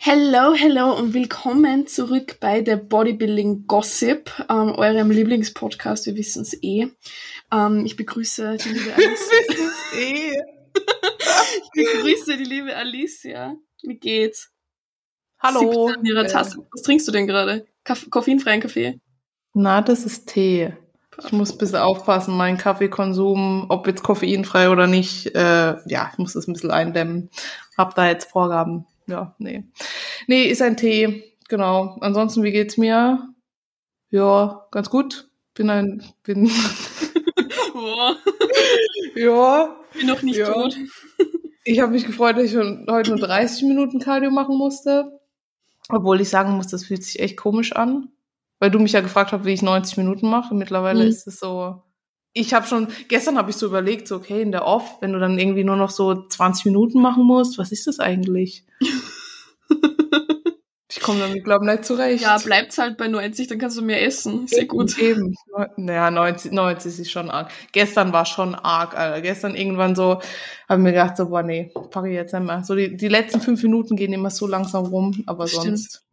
Hello, hello und willkommen zurück bei der Bodybuilding Gossip, ähm, eurem Lieblingspodcast, wir wissen es eh. Ähm, ich begrüße die liebe Alicia. eh. ich begrüße die liebe Alicia. Wie geht's? Hallo. An ihrer Tasse. Was trinkst du denn gerade? Kaff koffeinfreien Kaffee? Na, das ist Tee. Ich muss ein bisschen aufpassen, meinen Kaffeekonsum, ob jetzt koffeinfrei oder nicht, äh, ja, ich muss das ein bisschen eindämmen. Hab da jetzt Vorgaben. Ja, nee. Nee, ist ein Tee, genau. Ansonsten, wie geht's mir? Ja, ganz gut. Bin ein, bin, Boah, ja. bin noch nicht Ja. tot. Ich habe mich gefreut, dass ich heute nur 30 Minuten Cardio machen musste. Obwohl ich sagen muss, das fühlt sich echt komisch an. Weil du mich ja gefragt hast, wie ich 90 Minuten mache. Mittlerweile Mhm. ist es so. Ich habe schon, gestern habe ich so überlegt, so, okay, in der Off, wenn du dann irgendwie nur noch so 20 Minuten machen musst, was ist das eigentlich? ich komme damit, glaube ich, nicht zurecht. Ja, bleibt's halt bei 90, dann kannst du mehr essen. Sehr gut. Eben. Naja, 90, 90 ist schon arg. Gestern war schon arg, Alter. Gestern irgendwann so, habe mir gedacht, so, boah, nee, pack ich jetzt nicht mehr. So, die, die letzten fünf Minuten gehen immer so langsam rum, aber Stimmt. sonst.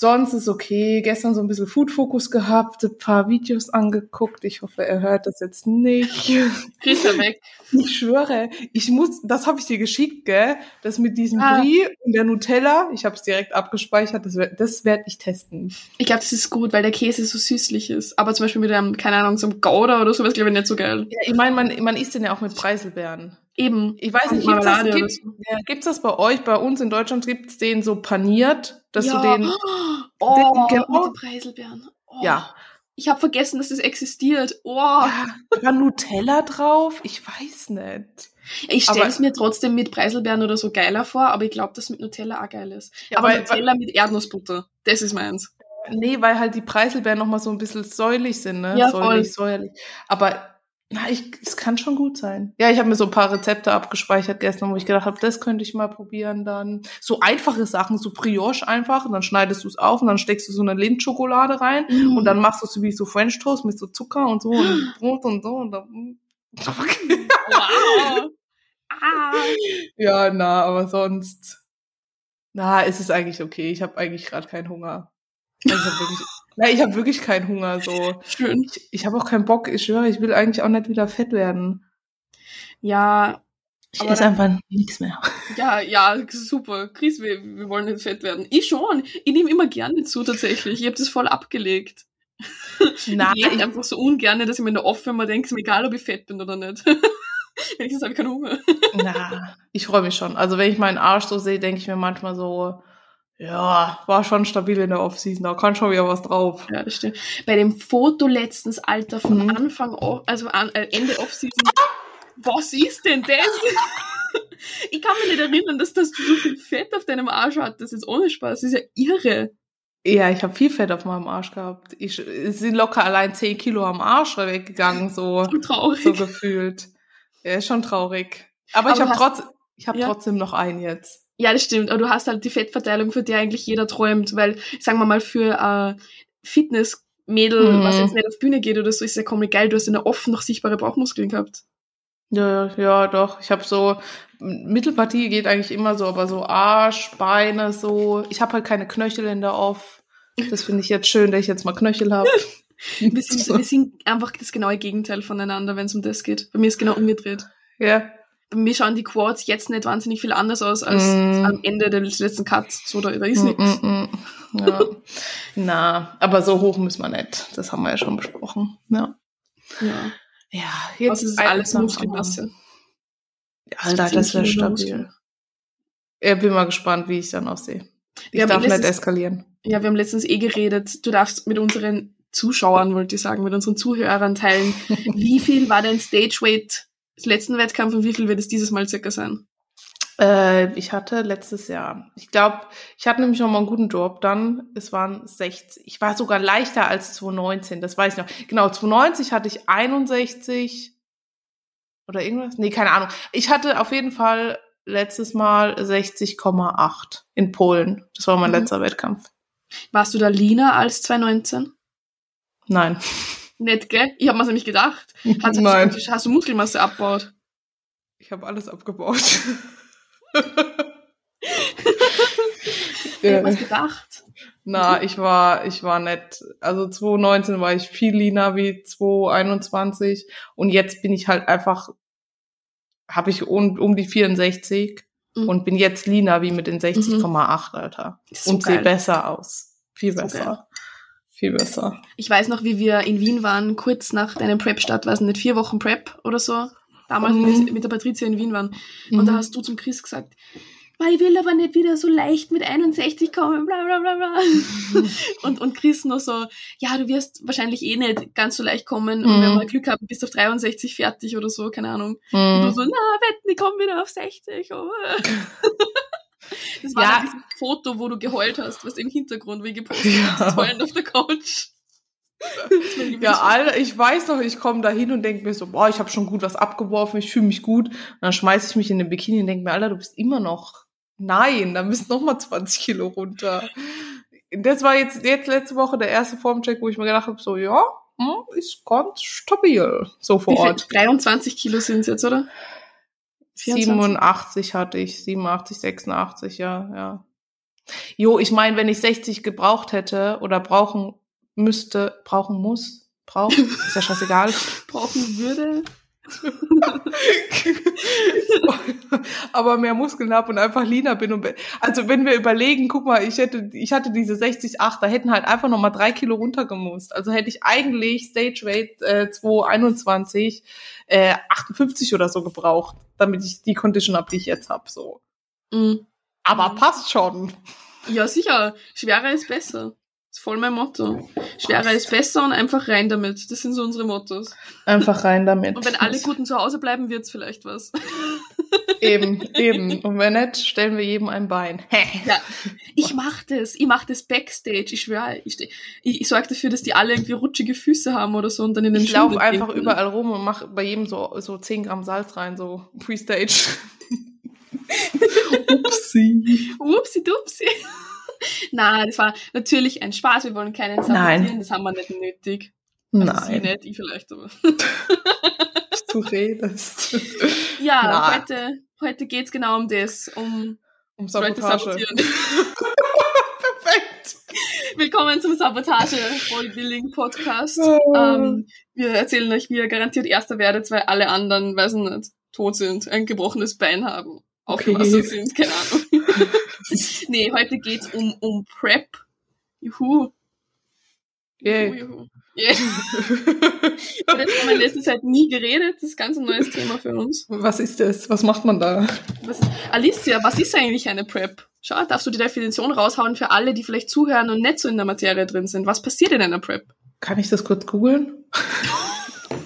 Sonst ist okay. Gestern so ein bisschen Food Focus gehabt, ein paar Videos angeguckt. Ich hoffe, er hört das jetzt nicht. Du weg. Ich schwöre, ich muss, das habe ich dir geschickt, gell? Das mit diesem Ah. Brie und der Nutella. Ich habe es direkt abgespeichert. Das, werd- das werde ich testen. Ich glaube, das ist gut, weil der Käse so süßlich ist. Aber zum Beispiel mit einem, keine Ahnung, so einem Gouda oder sowas, glaube ich, nicht so geil. Ja, ich meine, man, man isst den ja auch mit Preiselbeeren. Eben. Ich weiß nicht, gibt's das, gibt's, ja, gibt's das bei euch? Bei uns in Deutschland gibt's den so paniert, dass ja. du den. Oh, den- genau. mit den Preiselbeeren. Oh. Ja. Ich habe vergessen, dass das existiert. Oh. Ja, Nutella drauf? Ich weiß nicht. Ich stelle es mir trotzdem mit Preiselbeeren oder so geiler vor, aber ich glaube, dass mit Nutella auch geil ist. Ja, aber weil- Nutella mit Erdnussbutter, das ist meins. Nee, weil halt die Preiselbeeren nochmal so ein bisschen säuerlich sind, ne? Ja, voll. säuerlich, säuerlich. Aber na, ich, es kann schon gut sein. Ja, ich habe mir so ein paar Rezepte abgespeichert gestern, wo ich gedacht habe, das könnte ich mal probieren dann. So einfache Sachen, so Brioche einfach, und dann schneidest du es auf und dann steckst du so eine Lindschokolade rein Mhm. und dann machst du es wie so French Toast mit so Zucker und so und Brot und so und dann. Wow. ah. Ja, na, aber sonst. Na, ist es eigentlich okay. Ich habe eigentlich gerade keinen Hunger. Ich habe wirklich, na, ich habe wirklich keinen Hunger. So, Schön. ich, ich habe auch keinen Bock. Ich schwöre, ich will eigentlich auch nicht wieder fett werden. Ja, Ich esse einfach nichts mehr. ja, ja, super. Chris, wir, wir wollen nicht fett werden. Ich schon. Ich nehme immer gerne zu, tatsächlich. Ich habe das voll abgelegt. Na, ich ich, einfach so ungern, dass ich mir in der Off immer denke, ist mir egal, ob ich fett bin oder nicht. Wenigstens habe ich keinen Hunger. na, ich freue mich schon. Also wenn ich meinen Arsch so sehe, denke ich mir manchmal so, ja, war schon stabil in der Off-Season. Da kann schon wieder was drauf. Ja, das stimmt. Bei dem Foto letztens, Alter, von Mhm. Anfang, also an, äh, Ende Off-Season, was ist denn das? ich kann mich nicht erinnern, dass, dass du so viel Fett auf deinem Arsch hattest. Das ist ohne Spaß. Das ist ja irre. Ja, ich habe viel Fett auf meinem Arsch gehabt. Ich es sind locker allein 10 Kilo am Arsch weggegangen, so. So traurig. so gefühlt. Ja, ist schon traurig. Aber, ich Aber habe hast- trotz, ich hab Ja. trotzdem noch einen jetzt. Ja, das stimmt. Aber du hast halt die Fettverteilung, für die eigentlich jeder träumt. Weil, sagen wir mal, für äh, Fitnessmädel, Mhm. was jetzt nicht auf Bühne geht oder so, ist ja komplett geil. Du hast eine offen noch sichtbare Bauchmuskeln gehabt. Ja, ja, doch. Ich habe so Mittelpartie geht eigentlich immer so, aber so Arsch, Beine, so. Ich habe halt keine Knöchel in der Off. Das finde ich jetzt schön, dass ich jetzt mal Knöchel habe. Wir sind, wir sind einfach das genaue Gegenteil voneinander, wenn es um das geht. Bei mir ist genau umgedreht. ja. Bei mir schauen die Quads jetzt nicht wahnsinnig viel anders aus als Mm. am Ende des letzten Cuts. So, da, da ist Mm, nichts. mm, mm. ja. Na, aber so hoch müssen wir nicht. Das haben wir ja schon besprochen. Ja. Ja. Ja, jetzt ist alles Muskelmasse. Alter, das wäre 10 Kilo stabil. Ja, bin mal gespannt, wie ich dann aussehe. Ich darf nicht letztens- eskalieren. Ja, wir haben letztens eh geredet. Du darfst mit unseren Zuschauern, wollte ich sagen, mit unseren Zuhörern teilen. wie viel war dein Stage Weight des letzten Wettkampf und wie viel wird es dieses Mal circa sein? Äh, ich hatte letztes Jahr, ich glaube, ich hatte nämlich noch mal einen guten Job dann. Es waren 60. Ich war sogar leichter als 2019, das weiß ich noch. Genau, 2019 hatte ich 61 oder irgendwas. Nee, keine Ahnung. Ich hatte auf jeden Fall letztes Mal 60,8 in Polen. Das war mein Mhm. letzter Wettkampf. Warst du da leaner als 2019? Nein. Nett, gell? Ich habe mir nämlich gedacht. Hast, Nein. Hast, hast du Muskelmasse abgebaut? Ich habe alles abgebaut. Ich hab was gedacht. Na, ich war, ich war nett. Also 2019 war ich viel leaner wie 2021 und jetzt bin ich halt einfach, habe ich um, um die 64 Mhm. und bin jetzt leaner wie mit den 60,8, Alter. Das ist so und sehe besser aus. Viel besser. Viel besser. Ich weiß noch, wie wir in Wien waren, kurz nach deinem Prep-Start, weiß nicht, vier Wochen Prep oder so. Damals Mhm. mit der Patricia in Wien waren. Und da Mhm. hast du zum Chris gesagt, "Ma, ich will aber nicht wieder so leicht mit 61 kommen, bla bla bla bla. und, und Chris noch so, ja, du wirst wahrscheinlich eh nicht ganz so leicht kommen. Und Mhm. wenn wir Glück haben, bist du auf 63 fertig oder so, keine Ahnung. Und du Mhm. so, na, wetten, ich komme wieder auf 60. Oh. Das war Ja. dann dieses Foto, wo du geheult hast, was im Hintergrund, wie gepostet Ja. hast, heulend auf der Couch. Das Ja, Alter, ich weiß noch, ich komme da hin und denke mir so, boah, ich habe schon gut was abgeworfen, ich fühle mich gut. Und dann schmeiße ich mich in den Bikini und denke mir, Alter, du bist immer noch. Nein, da müssen noch mal 20 Kilo runter. Das war jetzt, jetzt letzte Woche der erste Formcheck, wo ich mir gedacht habe, so, ja, hm, ist ganz stabil, so vor? Ort. 23 Kilo sind es jetzt, oder? 24? 87 hatte ich, 87, 86, ja, ja. Jo, ich meine, wenn ich 60 gebraucht hätte oder brauchen müsste, brauchen muss, braucht, ist ja scheißegal. Brauchen würde. Aber mehr Muskeln habe und einfach leaner bin und also wenn wir überlegen, guck mal, ich hätte, ich hatte diese 60,8, da hätten halt einfach noch mal drei Kilo runtergemusst. Also hätte ich eigentlich Stage Weight äh, 221 äh, 58 oder so gebraucht, damit ich die Condition habe, die ich jetzt habe. So, Mhm. aber passt schon. Ja, sicher. Schwerer ist besser. Das ist voll mein Motto. Schwerer ist besser und einfach rein damit. Das sind so unsere Mottos. Einfach rein damit. Und wenn alle Guten zu Hause bleiben, wird's vielleicht was. eben, eben. Und wenn nicht, stellen wir jedem ein Bein. Ja, ich mach das. Ich mach das Backstage. Ich schwöre. Ich, ich, ich sorge dafür, dass die alle irgendwie rutschige Füße haben oder so und dann in den Ich laufe einfach gehen. überall rum und mache bei jedem so, so 10 Gramm Salz rein, so Pre-Stage. Upsi. Upsi dupsi. Na, das war natürlich ein Spaß. Wir wollen keinen Nein. sabotieren. Das haben wir nicht nötig. Also Sie Nein, nicht, ich vielleicht, aber. du redest. Ja, Na. heute, heute geht's genau um das, um Um Sabotage. sabotieren. Perfekt. Willkommen zum Sabotage Bodybuilding Podcast. Oh. Ähm, wir erzählen euch, wie ihr garantiert Erster werdet, weil alle anderen, weiß ich nicht, tot sind, ein gebrochenes Bein haben, auf Okay. dem Wasser sind, keine Ahnung. nee, heute geht's um, um Prep. Juhu. Yay. Juhu, juhu. Yeah. Das haben wir in letzter Zeit nie geredet. Das ist ganz ein neues Thema für uns. Was ist das? Was macht man da? Was, Alicia, was ist eigentlich eine Prep? Schau, darfst du die Definition raushauen für alle, die vielleicht zuhören und nicht so in der Materie drin sind? Was passiert in einer Prep? Kann ich das kurz googeln?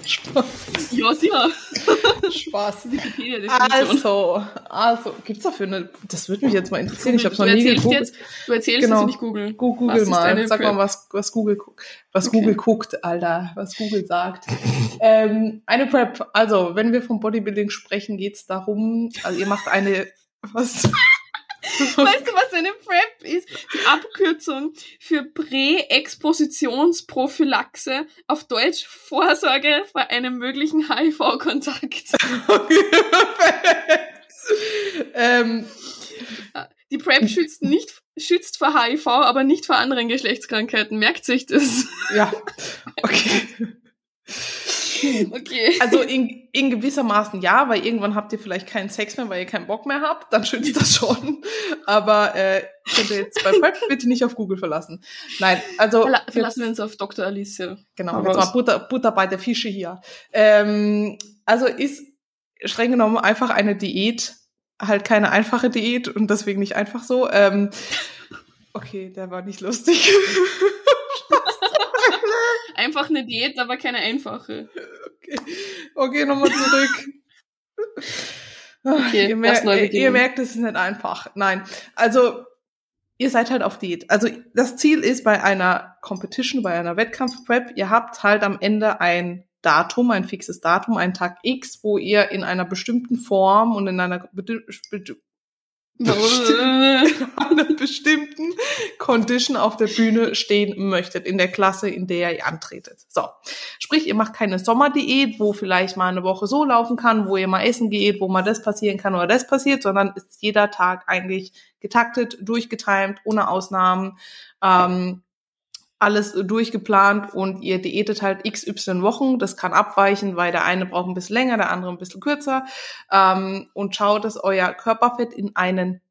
Spaß. Ja, sicher. Spaß. Also, also, gibt's dafür eine, das würde mich jetzt mal interessieren, ich habe du noch nie erzählst gegoogelt. jetzt, du erzählst Genau. jetzt und ich google. Google ist mal, sag mal, was, was Google guckt, was Okay. Google guckt, Alter, was Google sagt. ähm, eine Prep, also, wenn wir vom Bodybuilding sprechen, geht's darum, also ihr macht eine, was? Weißt du, was eine Prep ist? Die Abkürzung für Prä-Expositionsprophylaxe, auf Deutsch Vorsorge vor einem möglichen HIV-Kontakt. ähm, Die PrEP schützt nicht schützt vor HIV, aber nicht vor anderen Geschlechtskrankheiten. Merkt sich das? ja, okay. Okay. Also in, in gewissermaßen ja, weil irgendwann habt ihr vielleicht keinen Sex mehr, weil ihr keinen Bock mehr habt, dann schützt das schon. Aber äh, könnt ihr jetzt bei Prep bitte nicht auf Google verlassen. Nein, also Verla verlassen wir uns auf Dr. Alicia. Genau, jetzt mal Butter, Butter bei der Fische hier. Ähm, also ist streng genommen einfach eine Diät, halt keine einfache Diät und deswegen nicht einfach so. Ähm, okay, der war nicht lustig. Einfach eine Diät, aber keine einfache. okay, okay nochmal zurück. Okay, ihr, mer ihr, merkt, es ist nicht einfach. Nein, also ihr seid halt auf Diät. Also das Ziel ist bei einer Competition, bei einer Wettkampf-Prep, ihr habt halt am Ende ein Datum, ein fixes Datum, einen Tag X, wo ihr in einer bestimmten Form und in einer an einer bestimmten Condition auf der Bühne stehen möchtet, in der Klasse, in der ihr antretet. So. Sprich, ihr macht keine Sommerdiät, wo vielleicht mal eine Woche so laufen kann, wo ihr mal essen geht, wo mal das passieren kann oder das passiert, sondern ist jeder Tag eigentlich getaktet, durchgetimt, ohne Ausnahmen. Ähm, alles durchgeplant und ihr diätet halt XY Wochen. Das kann abweichen, weil der eine braucht ein bisschen länger, der andere ein bisschen kürzer. Ähm, und schaut, dass euer Körperfett in einen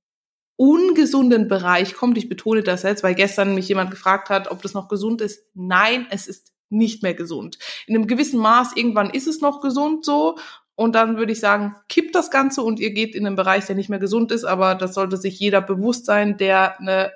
ungesunden Bereich kommt. Ich betone das jetzt, weil gestern mich jemand gefragt hat, ob das noch gesund ist. Nein, es ist nicht mehr gesund. In einem gewissen Maß, irgendwann ist es noch gesund so. Und dann würde ich sagen, kippt das Ganze und ihr geht in einen Bereich, der nicht mehr gesund ist. Aber das sollte sich jeder bewusst sein, der eine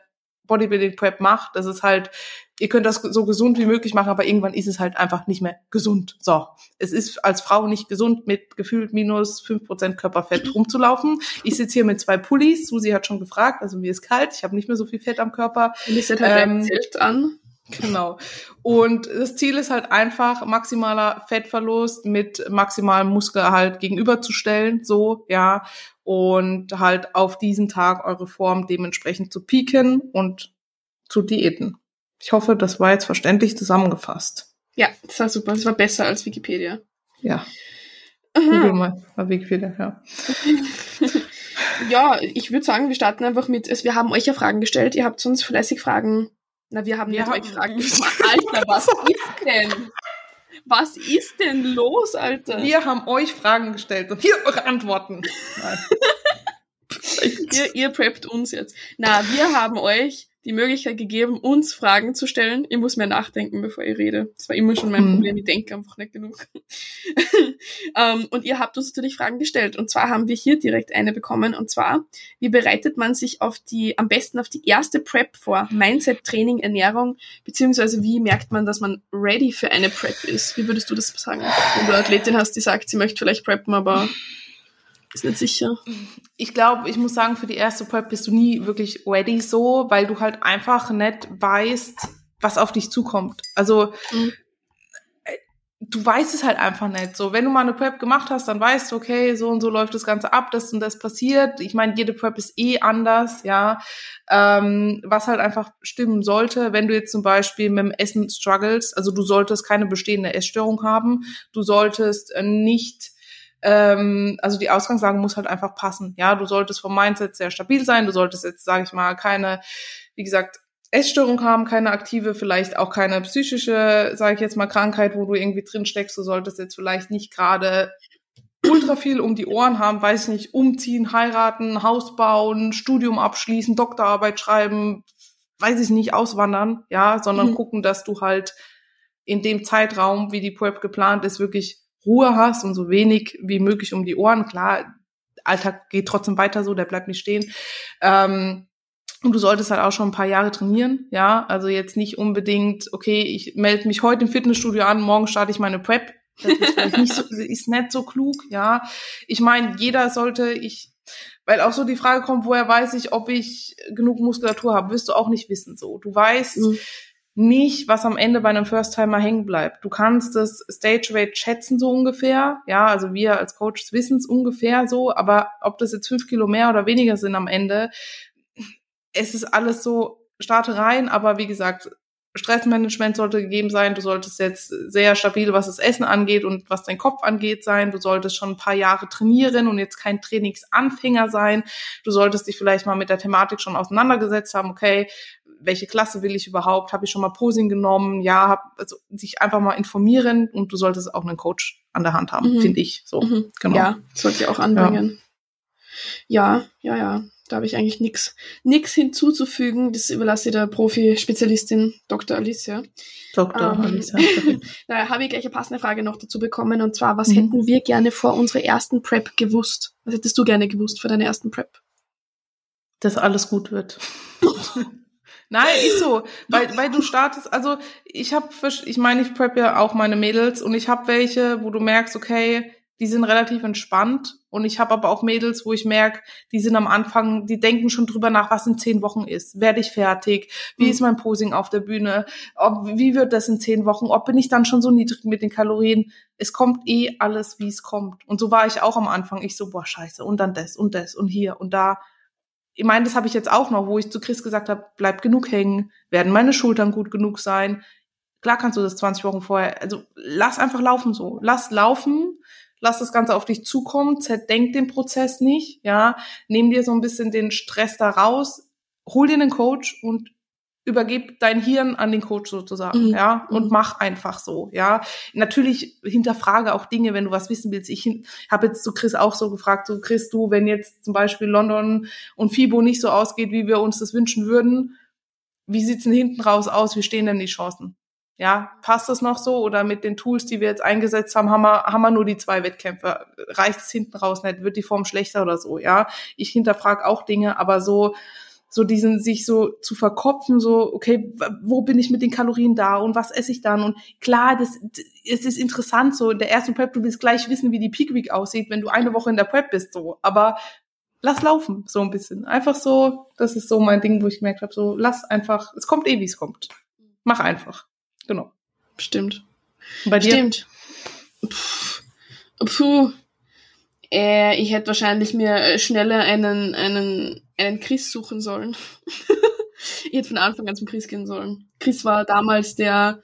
Bodybuilding Prep macht. Das ist halt ihr könnt das so gesund wie möglich machen, aber irgendwann ist es halt einfach nicht mehr gesund. So, es ist als Frau nicht gesund, mit gefühlt minus fünf Prozent Körperfett rumzulaufen. Ich sitze hier mit zwei Pullis. Susi hat schon gefragt, also mir ist kalt, ich habe nicht mehr so viel Fett am Körper. Und ich setze halt ähm, Zelt an. Genau. Und das Ziel ist halt einfach, maximaler Fettverlust mit maximalem Muskelerhalt gegenüberzustellen, so, ja, und halt auf diesen Tag eure Form dementsprechend zu pieken und zu diäten. Ich hoffe, das war jetzt verständlich zusammengefasst. Ja, das war super. Das war besser als Wikipedia. Ja. Google mal bei Wikipedia, ja. ja, ich würde sagen, wir starten einfach mit, also wir haben euch ja Fragen gestellt, ihr habt uns fleißig Fragen, na, wir haben euch Fragen gestellt. Alter, was ist denn? Was ist denn los, Alter? Wir haben euch Fragen gestellt und hier eure Antworten. ihr, ihr preppt uns jetzt. Na, wir haben euch die Möglichkeit gegeben, uns Fragen zu stellen. Ich muss mehr nachdenken, bevor ich rede. Das war immer schon mein mhm. Problem. Ich denke einfach nicht genug. um, ähm, und ihr habt uns natürlich Fragen gestellt. Und zwar haben wir hier direkt eine bekommen. Und zwar, wie bereitet man sich auf die, am besten auf die erste Prep vor? Mindset, Training, Ernährung, beziehungsweise wie merkt man, dass man ready für eine Prep ist? Wie würdest du das sagen? Wenn du eine Athletin hast, die sagt, sie möchte vielleicht preppen, aber ist nicht sicher. Ich glaube, ich muss sagen, für die erste Prep bist du nie wirklich ready so, weil du halt einfach nicht weißt, was auf dich zukommt. Also mhm. Äh, du weißt es halt einfach nicht. So, wenn du mal eine Prep gemacht hast, dann weißt du, okay, so und so läuft das Ganze ab, das und das passiert. Ich meine, jede Prep ist eh anders, ja. Ähm, was halt einfach stimmen sollte, wenn du jetzt zum Beispiel mit dem Essen struggles, also du solltest keine bestehende Essstörung haben, du solltest äh, nicht ähm, also die Ausgangslage muss halt einfach passen. Ja, du solltest vom Mindset sehr stabil sein. Du solltest jetzt, sage ich mal, keine, wie gesagt, Essstörung haben, keine aktive, vielleicht auch keine psychische, sage ich jetzt mal, Krankheit, wo du irgendwie drin steckst. Du solltest jetzt vielleicht nicht gerade ultra viel um die Ohren haben, weiß ich nicht, umziehen, heiraten, Haus bauen, Studium abschließen, Doktorarbeit schreiben, weiß ich nicht, auswandern, ja, sondern mhm. gucken, dass du halt in dem Zeitraum, wie die Prep geplant ist, wirklich Ruhe hast und so wenig wie möglich um die Ohren. Klar, Alltag geht trotzdem weiter so, der bleibt nicht stehen. Ähm, und du solltest halt auch schon ein paar Jahre trainieren, ja. Also jetzt nicht unbedingt, okay, ich melde mich heute im Fitnessstudio an, morgen starte ich meine Prep. Das ist vielleicht nicht so, ist nicht so klug, ja. Ich meine, jeder sollte, ich, weil auch so die Frage kommt, woher weiß ich, ob ich genug Muskulatur habe, wirst du auch nicht wissen, so. Du weißt, mhm nicht, was am Ende bei einem First-Timer hängen bleibt. Du kannst das Stage Rate schätzen so ungefähr. Ja, also wir als Coaches wissen es ungefähr so, aber ob das jetzt fünf Kilo mehr oder weniger sind am Ende, es ist alles so Startereien, aber wie gesagt, Stressmanagement sollte gegeben sein. Du solltest jetzt sehr stabil, was das Essen angeht und was dein Kopf angeht sein. Du solltest schon ein paar Jahre trainieren und jetzt kein Trainingsanfänger sein. Du solltest dich vielleicht mal mit der Thematik schon auseinandergesetzt haben. Okay, welche Klasse will ich überhaupt? Habe ich schon mal Posing genommen? Ja, hab, also sich einfach mal informieren und du solltest auch einen Coach an der Hand haben, mhm. finde ich. So, mhm. genau. Ja, sollte ich auch anbringen. Ja, ja, ja. ja. Da habe ich eigentlich nichts nix hinzuzufügen. Das überlasse ich der Profi-Spezialistin Dr. Alicia. Dr. Ähm, Alicia. da habe ich gleich eine passende Frage noch dazu bekommen. Und zwar, was mhm. hätten wir gerne vor unserer ersten Prep gewusst? Was hättest du gerne gewusst vor deiner ersten Prep? Dass alles gut wird. Nein, ist so, weil, weil du startest, also ich habe, ich meine, ich prep ja auch meine Mädels und ich habe welche, wo du merkst, okay, die sind relativ entspannt und ich habe aber auch Mädels, wo ich merke, die sind am Anfang, die denken schon drüber nach, was in zehn Wochen ist. Werde ich fertig? Wie mhm. ist mein Posing auf der Bühne? Ob, wie wird das in zehn Wochen? Ob bin ich dann schon so niedrig mit den Kalorien? Es kommt eh alles, wie es kommt. Und so war ich auch am Anfang. Ich so, boah, scheiße. Und dann das und das und hier und da ich meine, das habe ich jetzt auch noch, wo ich zu Chris gesagt habe, bleib genug hängen, werden meine Schultern gut genug sein. Klar kannst du das 20 Wochen vorher, also lass einfach laufen so. Lass laufen, lass das Ganze auf dich zukommen, zerdenk den Prozess nicht, ja. Nimm dir so ein bisschen den Stress da raus, hol dir einen Coach und übergib dein Hirn an den Coach sozusagen, mhm. ja, und mhm. mach einfach so, ja. Natürlich hinterfrage auch Dinge, wenn du was wissen willst. Ich habe jetzt zu Chris auch so gefragt, so Chris, du, wenn jetzt zum Beispiel London und FIBO nicht so ausgeht, wie wir uns das wünschen würden, wie sieht's denn hinten raus aus? Wie stehen denn die Chancen? Ja, passt das noch so? Oder mit den Tools, die wir jetzt eingesetzt haben, haben wir, haben wir nur die zwei Wettkämpfe? Reicht es hinten raus nicht? Wird die Form schlechter oder so? Ja, ich hinterfrage auch Dinge, aber so, so diesen sich so zu verkopfen, so okay, wo bin ich mit den Kalorien da und was esse ich dann? Und klar, das es ist interessant so in der ersten Prep, du willst gleich wissen, wie die Peak Week aussieht, wenn du eine Woche in der Prep bist so, aber lass laufen so ein bisschen. Einfach so, das ist so mein Ding, wo ich gemerkt habe, so lass einfach, es kommt eh, wie es kommt. Mach einfach. Genau. Stimmt. Bei dir? Stimmt. Puh. Puh. Äh, ich hätte wahrscheinlich mir schneller einen, einen, einen Chris suchen sollen. ich hätte von Anfang an zum Chris gehen sollen. Chris war damals der,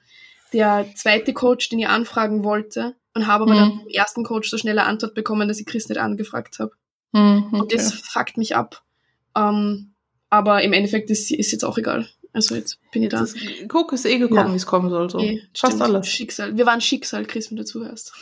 der zweite Coach, den ich anfragen wollte und habe aber mhm. dann vom ersten Coach so schnelle Antwort bekommen, dass ich Chris nicht angefragt habe. Mhm, okay. Und das fuckt mich ab. Ähm, aber im Endeffekt ist, ist jetzt auch egal. Also jetzt bin ich da. Das, guck, ist eh gekommen, ja. wie es kommen soll. So. Eh, Fast alles. Schicksal. Wir waren Schicksal, Chris, wenn du zuhörst.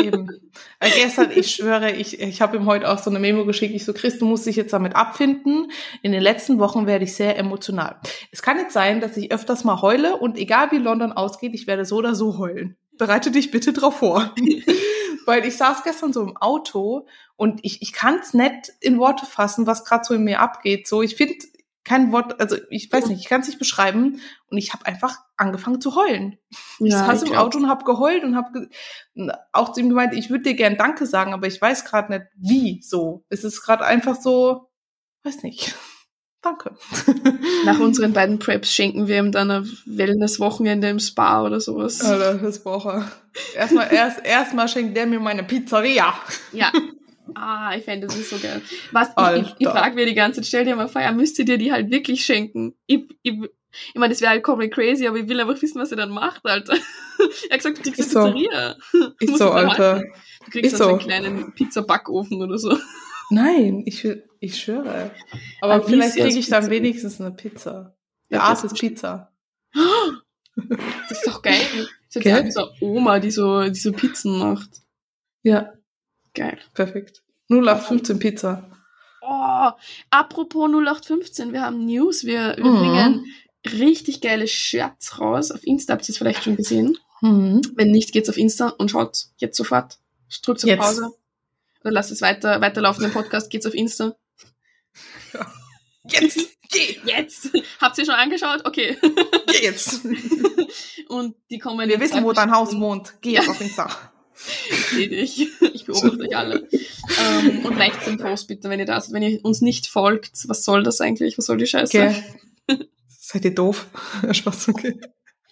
Eben. Äh, gestern, ich schwöre, ich, ich habe ihm heute auch so eine Memo geschickt. Ich so, Chris, du musst dich jetzt damit abfinden. In den letzten Wochen werde ich sehr emotional. Es kann jetzt sein, dass ich öfters mal heule und egal wie London ausgeht, ich werde so oder so heulen. Bereite dich bitte drauf vor. Weil ich saß gestern so im Auto und ich, ich kann es nicht in Worte fassen, was gerade so in mir abgeht. So, ich finde, kein Wort, also ich weiß nicht, ich kann es nicht beschreiben. Und ich habe einfach angefangen zu heulen. Ja, ich saß im Auto und habe geheult und habe auch zu ihm gemeint, ich würde dir gern Danke sagen, aber ich weiß gerade nicht, wie so. Es ist gerade einfach so, weiß nicht. Danke. Nach unseren beiden Preps schenken wir ihm dann ein Wellness-Wochenende im Spa oder sowas. Alter, das braucht er. Erstmal, erst, erstmal schenkt der mir meine Pizzeria. Ja, Ah, ich fände das so geil. Was, ich, ich, ich frage mir die ganze Zeit, stell dir mal vor, er müsste dir die halt wirklich schenken. Ich, ich, ich meine, das wäre halt komplett crazy, aber ich will einfach wissen, was er dann macht, Alter. er hat gesagt, du kriegst ist eine Pizzeria. Ist so, Alter. Du kriegst ist so. einen kleinen Pizzabackofen oder so. Nein, ich, ich schwöre. Aber, aber vielleicht kriege ich dann wenigstens eine Pizza. Der ja, Arzt ist Pizza. Das ist doch geil. Das ist jetzt so Oma, die so, die so Pizzen macht. Ja. Geil. Perfekt. 0815 Pizza. Oh, apropos 0815, wir haben News. Wir, wir mhm. bringen richtig geile Shirts raus. Auf Insta habt ihr es vielleicht schon gesehen. Mhm. Wenn nicht, geht's auf Insta und schaut jetzt sofort. Drückt auf jetzt. Pause. Oder lasst es weiter, weiterlaufen im Podcast, geht's auf Insta. Ja. Jetzt! Geh! Jetzt! Habt ihr schon angeschaut? Okay. Geh jetzt! und die kommen. Wir wissen, wo dein Haus wohnt. Geh jetzt auf Insta. Ich sehe dich. Ich beobachte euch alle. Ähm, und liked den Post bitte, wenn ihr das, wenn ihr uns nicht folgt. Was soll das eigentlich? Was soll die Scheiße? Okay. Seid ihr doof? Spaß, okay.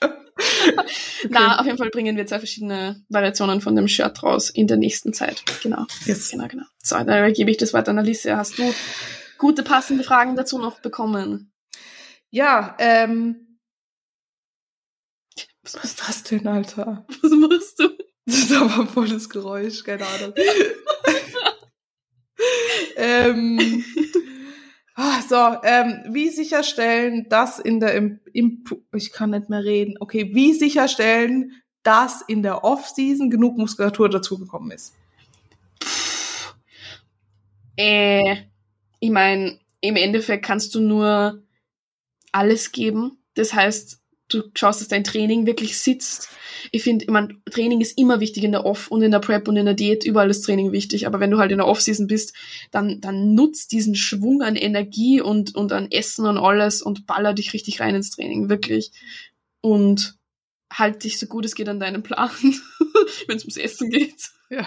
okay. Na, auf jeden Fall bringen wir zwei verschiedene Variationen von dem Shirt raus in der nächsten Zeit. Genau. Yes. Genau, genau. So, dann gebe ich das Wort an Alicia. Hast du gute, passende Fragen dazu noch bekommen? Ja, ähm. Was ist das denn, Alter? Was machst du? Das ist aber volles Geräusch, keine Ahnung. ähm, ah, so, ähm, wie sicherstellen, dass in der Imp ich kann nicht mehr reden. Okay, wie sicherstellen, dass in der Off-Season genug Muskulatur dazugekommen ist? Äh, ich meine, im Endeffekt kannst du nur alles geben. Das heißt, du schaust, dass dein Training wirklich sitzt ich finde, ich mein, Training ist immer wichtig in der Off und in der Prep und in der Diät, überall ist Training wichtig. Aber wenn du halt in der Off-Season bist, dann, dann nutzt diesen Schwung an Energie und, und an Essen und alles und baller dich richtig rein ins Training, wirklich. Und halt dich so gut es geht an deinen Plan, wenn es ums Essen geht. Ja,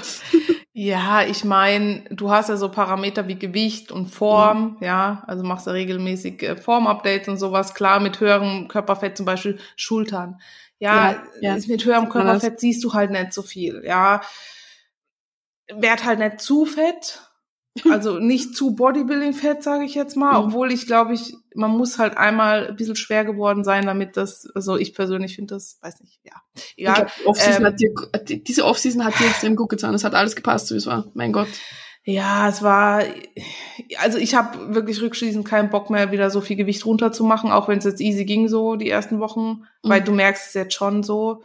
ja ich meine, du hast ja so Parameter wie Gewicht und Form, mhm. ja, also machst du regelmäßig äh, Formupdates und sowas, klar, mit höherem Körperfett zum Beispiel Schultern ja, ja, ja. mit höherem Körperfett siehst du halt nicht so viel, ja. Werd halt nicht zu fett, Also nicht zu Bodybuilding-fett, sage ich jetzt mal, mhm. obwohl ich glaube, ich, man muss halt einmal ein bisschen schwer geworden sein, damit das, also ich persönlich finde das, weiß nicht, ja. Egal. Glaub, ähm, dir, diese Offseason hat dir extrem gut getan. Es hat alles gepasst, so wie es war. Mein Gott. Ja, es war, also ich habe wirklich rückschließend keinen Bock mehr, wieder so viel Gewicht runterzumachen, auch wenn es jetzt easy ging so die ersten Wochen, mhm. weil du merkst es jetzt schon so.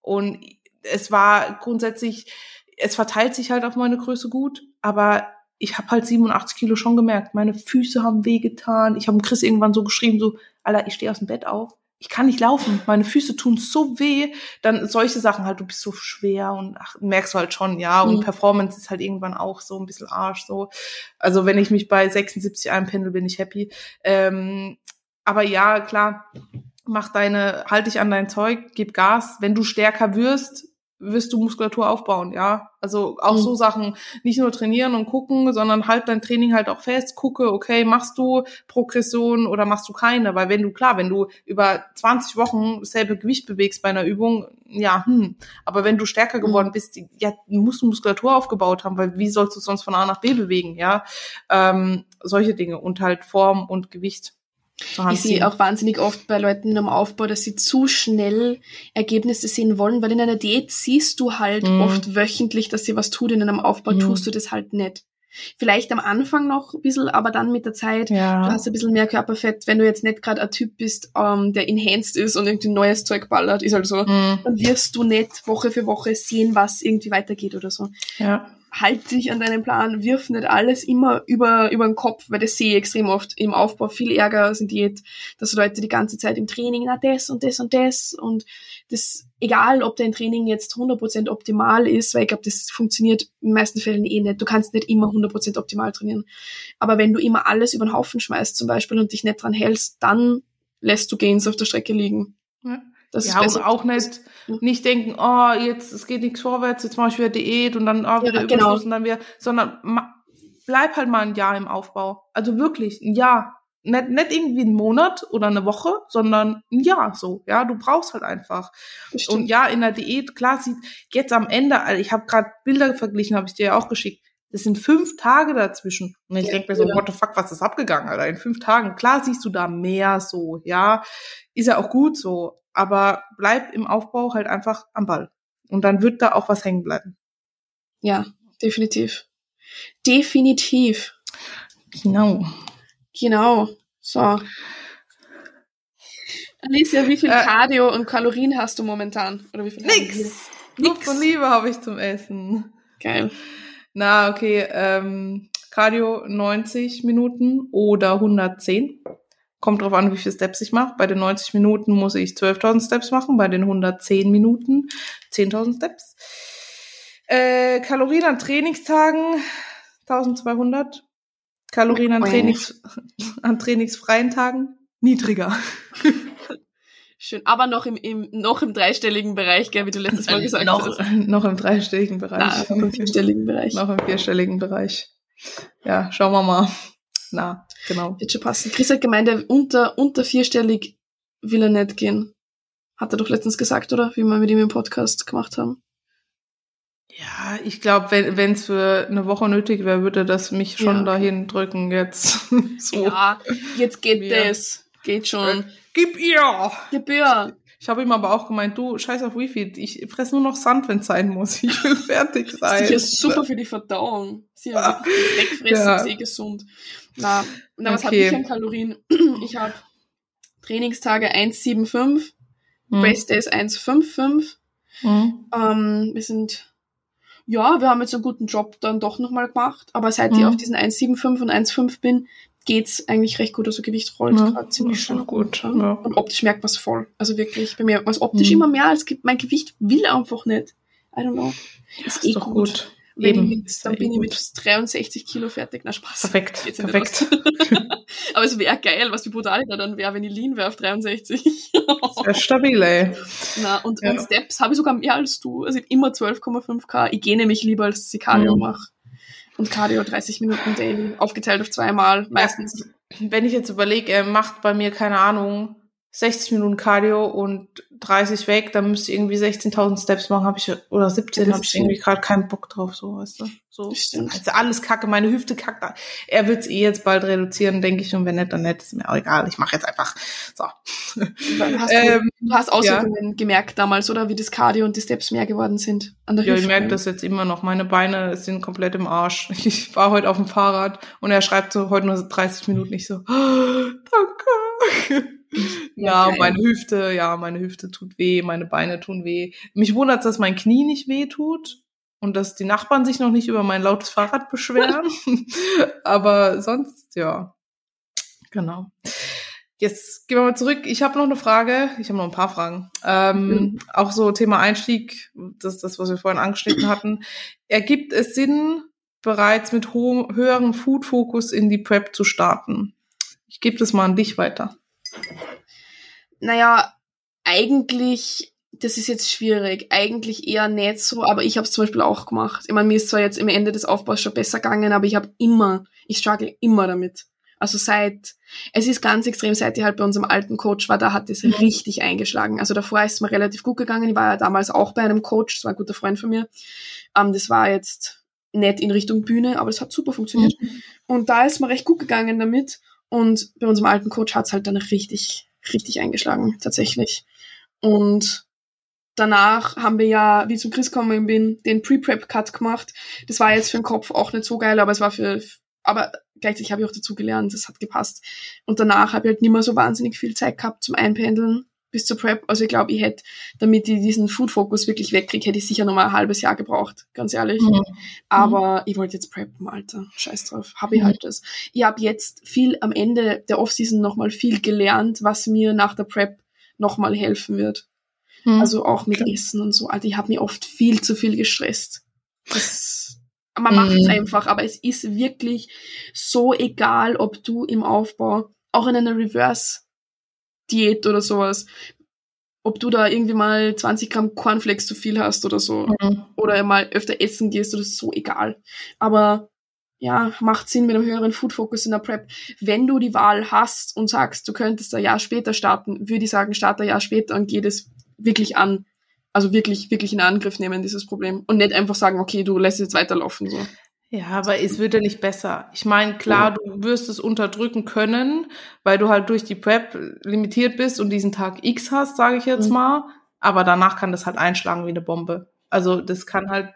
Und es war grundsätzlich, es verteilt sich halt auf meine Größe gut, aber ich habe halt 87 Kilo schon gemerkt. Meine Füße haben wehgetan. Ich habe Chris irgendwann so geschrieben, so, Alter, ich stehe aus dem Bett auf. Ich kann nicht laufen. Meine Füße tun so weh. Dann solche Sachen halt, du bist so schwer und ach, merkst du halt schon, ja. Und mhm. Performance ist halt irgendwann auch so ein bisschen Arsch, so. Also wenn ich mich bei 76 einpendel, bin ich happy. Ähm, aber ja, klar, mach deine, halt dich an dein Zeug, gib Gas. Wenn du stärker wirst, wirst du Muskulatur aufbauen, ja. Also auch mhm. so Sachen, nicht nur trainieren und gucken, sondern halt dein Training halt auch fest, gucke, okay, machst du Progression oder machst du keine? Weil wenn du, klar, wenn du über 20 Wochen dasselbe Gewicht bewegst bei einer Übung, ja, hm. Aber wenn du stärker mhm. geworden bist, ja, musst du Muskulatur aufgebaut haben, weil wie sollst du sonst von A nach B bewegen, ja? Ähm, solche Dinge und halt Form und Gewicht. Ich sehe auch wahnsinnig oft bei Leuten im Aufbau, dass sie zu schnell Ergebnisse sehen wollen, weil in einer Diät siehst du halt mhm. oft wöchentlich, dass sie was tut, in einem Aufbau mhm. tust du das halt nicht. Vielleicht am Anfang noch ein bisschen, aber dann mit der Zeit, ja. du hast ein bisschen mehr Körperfett. Wenn du jetzt nicht gerade ein Typ bist, ähm, der enhanced ist und irgendwie neues Zeug ballert, ist halt so, mhm. dann wirst du nicht Woche für Woche sehen, was irgendwie weitergeht oder so. Ja halt dich an deinen Plan, wirf nicht alles immer über, über den Kopf, weil das sehe ich extrem oft im Aufbau viel Ärger in Diät, dass Leute die ganze Zeit im Training, na das und das und das und das, egal ob dein Training jetzt 100% optimal ist, weil ich glaube, das funktioniert in den meisten Fällen eh nicht. Du kannst nicht immer 100% optimal trainieren. Aber wenn du immer alles über den Haufen schmeißt zum Beispiel und dich nicht dran hältst, dann lässt du Gains auf der Strecke liegen. Ja. Das ja, ist und auch nicht, nicht denken, oh, jetzt, es geht nichts vorwärts, jetzt mache ich wieder Diät und dann oh, wieder ja, genau. und dann wieder, sondern bleib halt mal ein Jahr im Aufbau. Also wirklich, ein Jahr. Nicht, nicht irgendwie ein Monat oder eine Woche, sondern ein Jahr so. Ja, du brauchst halt einfach. Und ja, in der Diät, klar, sieht jetzt am Ende, also ich habe gerade Bilder verglichen, habe ich dir ja auch geschickt. Das sind fünf Tage dazwischen. Und ich ja, denke mir so, ja. what the fuck, was ist abgegangen, Alter? In fünf Tagen. Klar siehst du da mehr so, ja. Ist ja auch gut so aber bleib im Aufbau halt einfach am Ball. Und dann wird da auch was hängen bleiben. Ja, definitiv. Definitiv. Genau. Genau. So. Alicia, wie viel äh, Cardio und Kalorien hast du momentan? Oder wie viel nix. Luft und Liebe habe ich zum Essen. Geil. Na, okay. Ähm, Cardio 90 Minuten oder 110. Kommt drauf an, wie viele Steps ich mache. Bei den 90 Minuten muss ich 12.000 Steps machen, bei den 110 Minuten 10.000 Steps. Äh, Kalorien an Trainingstagen 1200. Kalorien an, Trainings, an trainingsfreien Tagen niedriger. Schön, aber noch im, im, noch im dreistelligen Bereich, gell, wie du letztes Mal gesagt noch, hast. Noch im dreistelligen Bereich. Ah, im vierstelligen Bereich. noch im vierstelligen Bereich. Ja, schauen wir mal na, genau. Wird schon passen. Chris hat gemeint, er unter, unter vierstellig will er nicht gehen. Hat er doch letztens gesagt, oder? Wie wir mit ihm im Podcast gemacht haben. Ja, ich glaube, wenn es für eine Woche nötig wäre, würde das mich schon ja. dahin drücken jetzt. so. Ja, jetzt geht ja. das. Geht schon. Gib ihr! Gib ihr! Ich habe ihm aber auch gemeint, du, scheiß auf Wifi, ich fress nur noch Sand, wenn es sein muss. Ich will fertig sein. Das ist super für die Verdauung. Sie haben wegfressen, ja. ist eh gesund. Na, na was okay. habe ich an Kalorien? Ich habe Trainingstage 1,75, hm. Rest Days 1,55. Hm. Ähm, wir sind, ja, wir haben jetzt einen guten Job dann doch nochmal gemacht, aber seit hm. ich auf diesen 1,75 und 1,5 bin, geht's eigentlich recht gut. Also Gewicht rollt ja, gerade ziemlich schön gut. Ja. Und optisch merkt man es voll. Also wirklich, bei mir merkt man es optisch mhm. immer mehr als mein Gewicht will einfach nicht. I don't know. Ist, eh ist doch gut. gut. Wenn Eben. Ich mit, dann bin ich mit 63 Kilo fertig. Na Spaß. Perfekt. Perfekt. Aber es wäre geil, was die brutaler dann wäre, wenn ich lean wäre auf 63. Sehr stabil, ey. Na, und, ja. und Steps habe ich sogar mehr als du. Also ich immer 12,5k. Ich gehe nämlich lieber, als ich Cardio mhm. mache. Und Cardio 30 Minuten daily, aufgeteilt auf zweimal, meistens. Wenn ich jetzt überlege, er macht bei mir, keine Ahnung, 60 Minuten Cardio und 30 weg, dann müsste ich irgendwie 16.000 Steps machen, habe ich oder 17, Ja, habe ich irgendwie gerade keinen Bock drauf, so weißt du. So Das stimmt. also alles Kacke, meine Hüfte kackt. Er wird's eh jetzt bald reduzieren, denke ich, und wenn nicht, dann nicht, ist mir auch egal. Ich mache jetzt einfach so. Hast du, Ähm, du hast Auswirkungen gemerkt damals, oder? Wie das Cardio und die Steps mehr geworden sind an der Ja, ich Hüfte. merke das jetzt immer noch. Meine Beine sind komplett im Arsch. Ich war heute auf dem Fahrrad und er schreibt so heute nur 30 Minuten nicht so. "Oh, Danke. Ja, meine Hüfte, ja, meine Hüfte tut weh, meine Beine tun weh. Mich wundert, dass mein Knie nicht weh tut und dass die Nachbarn sich noch nicht über mein lautes Fahrrad beschweren. Aber sonst, ja. Genau. Jetzt gehen wir mal zurück. Ich habe noch eine Frage. Ich habe noch ein paar Fragen. Ähm, Mhm. Auch so Thema Einstieg, das ist das, was wir vorhin angeschnitten hatten. Ergibt es Sinn, bereits mit hohem, höherem Food-Fokus in die Prep zu starten? Ich gebe das mal an dich weiter. Naja, eigentlich, das ist jetzt schwierig. Eigentlich eher nicht so, aber ich habe es zum Beispiel auch gemacht. Ich meine, mir ist zwar jetzt im Ende des Aufbaus schon besser gegangen, aber ich habe immer, ich struggle immer damit. Also seit, es ist ganz extrem, seit ich halt bei unserem alten Coach war, da hat es Mhm. richtig eingeschlagen. Also davor ist es mir relativ gut gegangen. Ich war ja damals auch bei einem Coach, das war ein guter Freund von mir. Ähm, das war jetzt nicht in Richtung Bühne, aber es hat super funktioniert. Und da ist mir recht gut gegangen damit. Und bei unserem alten Coach hat's halt dann richtig, richtig eingeschlagen, tatsächlich. Und danach haben wir ja, wie ich zu Chris gekommen bin, den Pre-Prep-Cut gemacht. Das war jetzt für den Kopf auch nicht so geil, aber es war für, aber gleichzeitig habe ich auch dazu gelernt, das hat gepasst. Und danach habe ich halt nicht mehr so wahnsinnig viel Zeit gehabt zum Einpendeln bis zur Prep. Also ich glaube, ich hätte, damit ich diesen Food-Fokus wirklich wegkriege, hätte ich sicher noch mal ein halbes Jahr gebraucht, ganz ehrlich. Aber ich wollte jetzt preppen, Alter. Scheiß drauf. Hab ich Mhm. halt das. Ich habe jetzt viel am Ende der Offseason nochmal viel gelernt, was mir nach der Prep nochmal helfen wird. Mhm. Also auch mit Okay. Essen und so. Alter, ich habe mir oft viel zu viel gestresst. Das, man macht es Mhm. einfach, aber es ist wirklich so egal, ob du im Aufbau, auch in einer Reverse-Diät oder sowas, ob du da irgendwie mal 20 Gramm Cornflakes zu viel hast oder so Mhm. oder mal öfter essen gehst oder so, egal. Aber ja, macht Sinn mit einem höheren Food-Focus in der Prep. Wenn du die Wahl hast und sagst, du könntest ein Jahr später starten, würde ich sagen, starte ein Jahr später und geh das wirklich an. Also wirklich, wirklich in Angriff nehmen, dieses Problem. Und nicht einfach sagen, okay, du lässt es jetzt weiterlaufen, so. Ja, aber es wird ja nicht besser. Ich meine, klar, du wirst es unterdrücken können, weil du halt durch die Prep limitiert bist und diesen Tag X hast, sage ich jetzt Mhm. mal. Aber danach kann das halt einschlagen wie eine Bombe. Also das kann halt,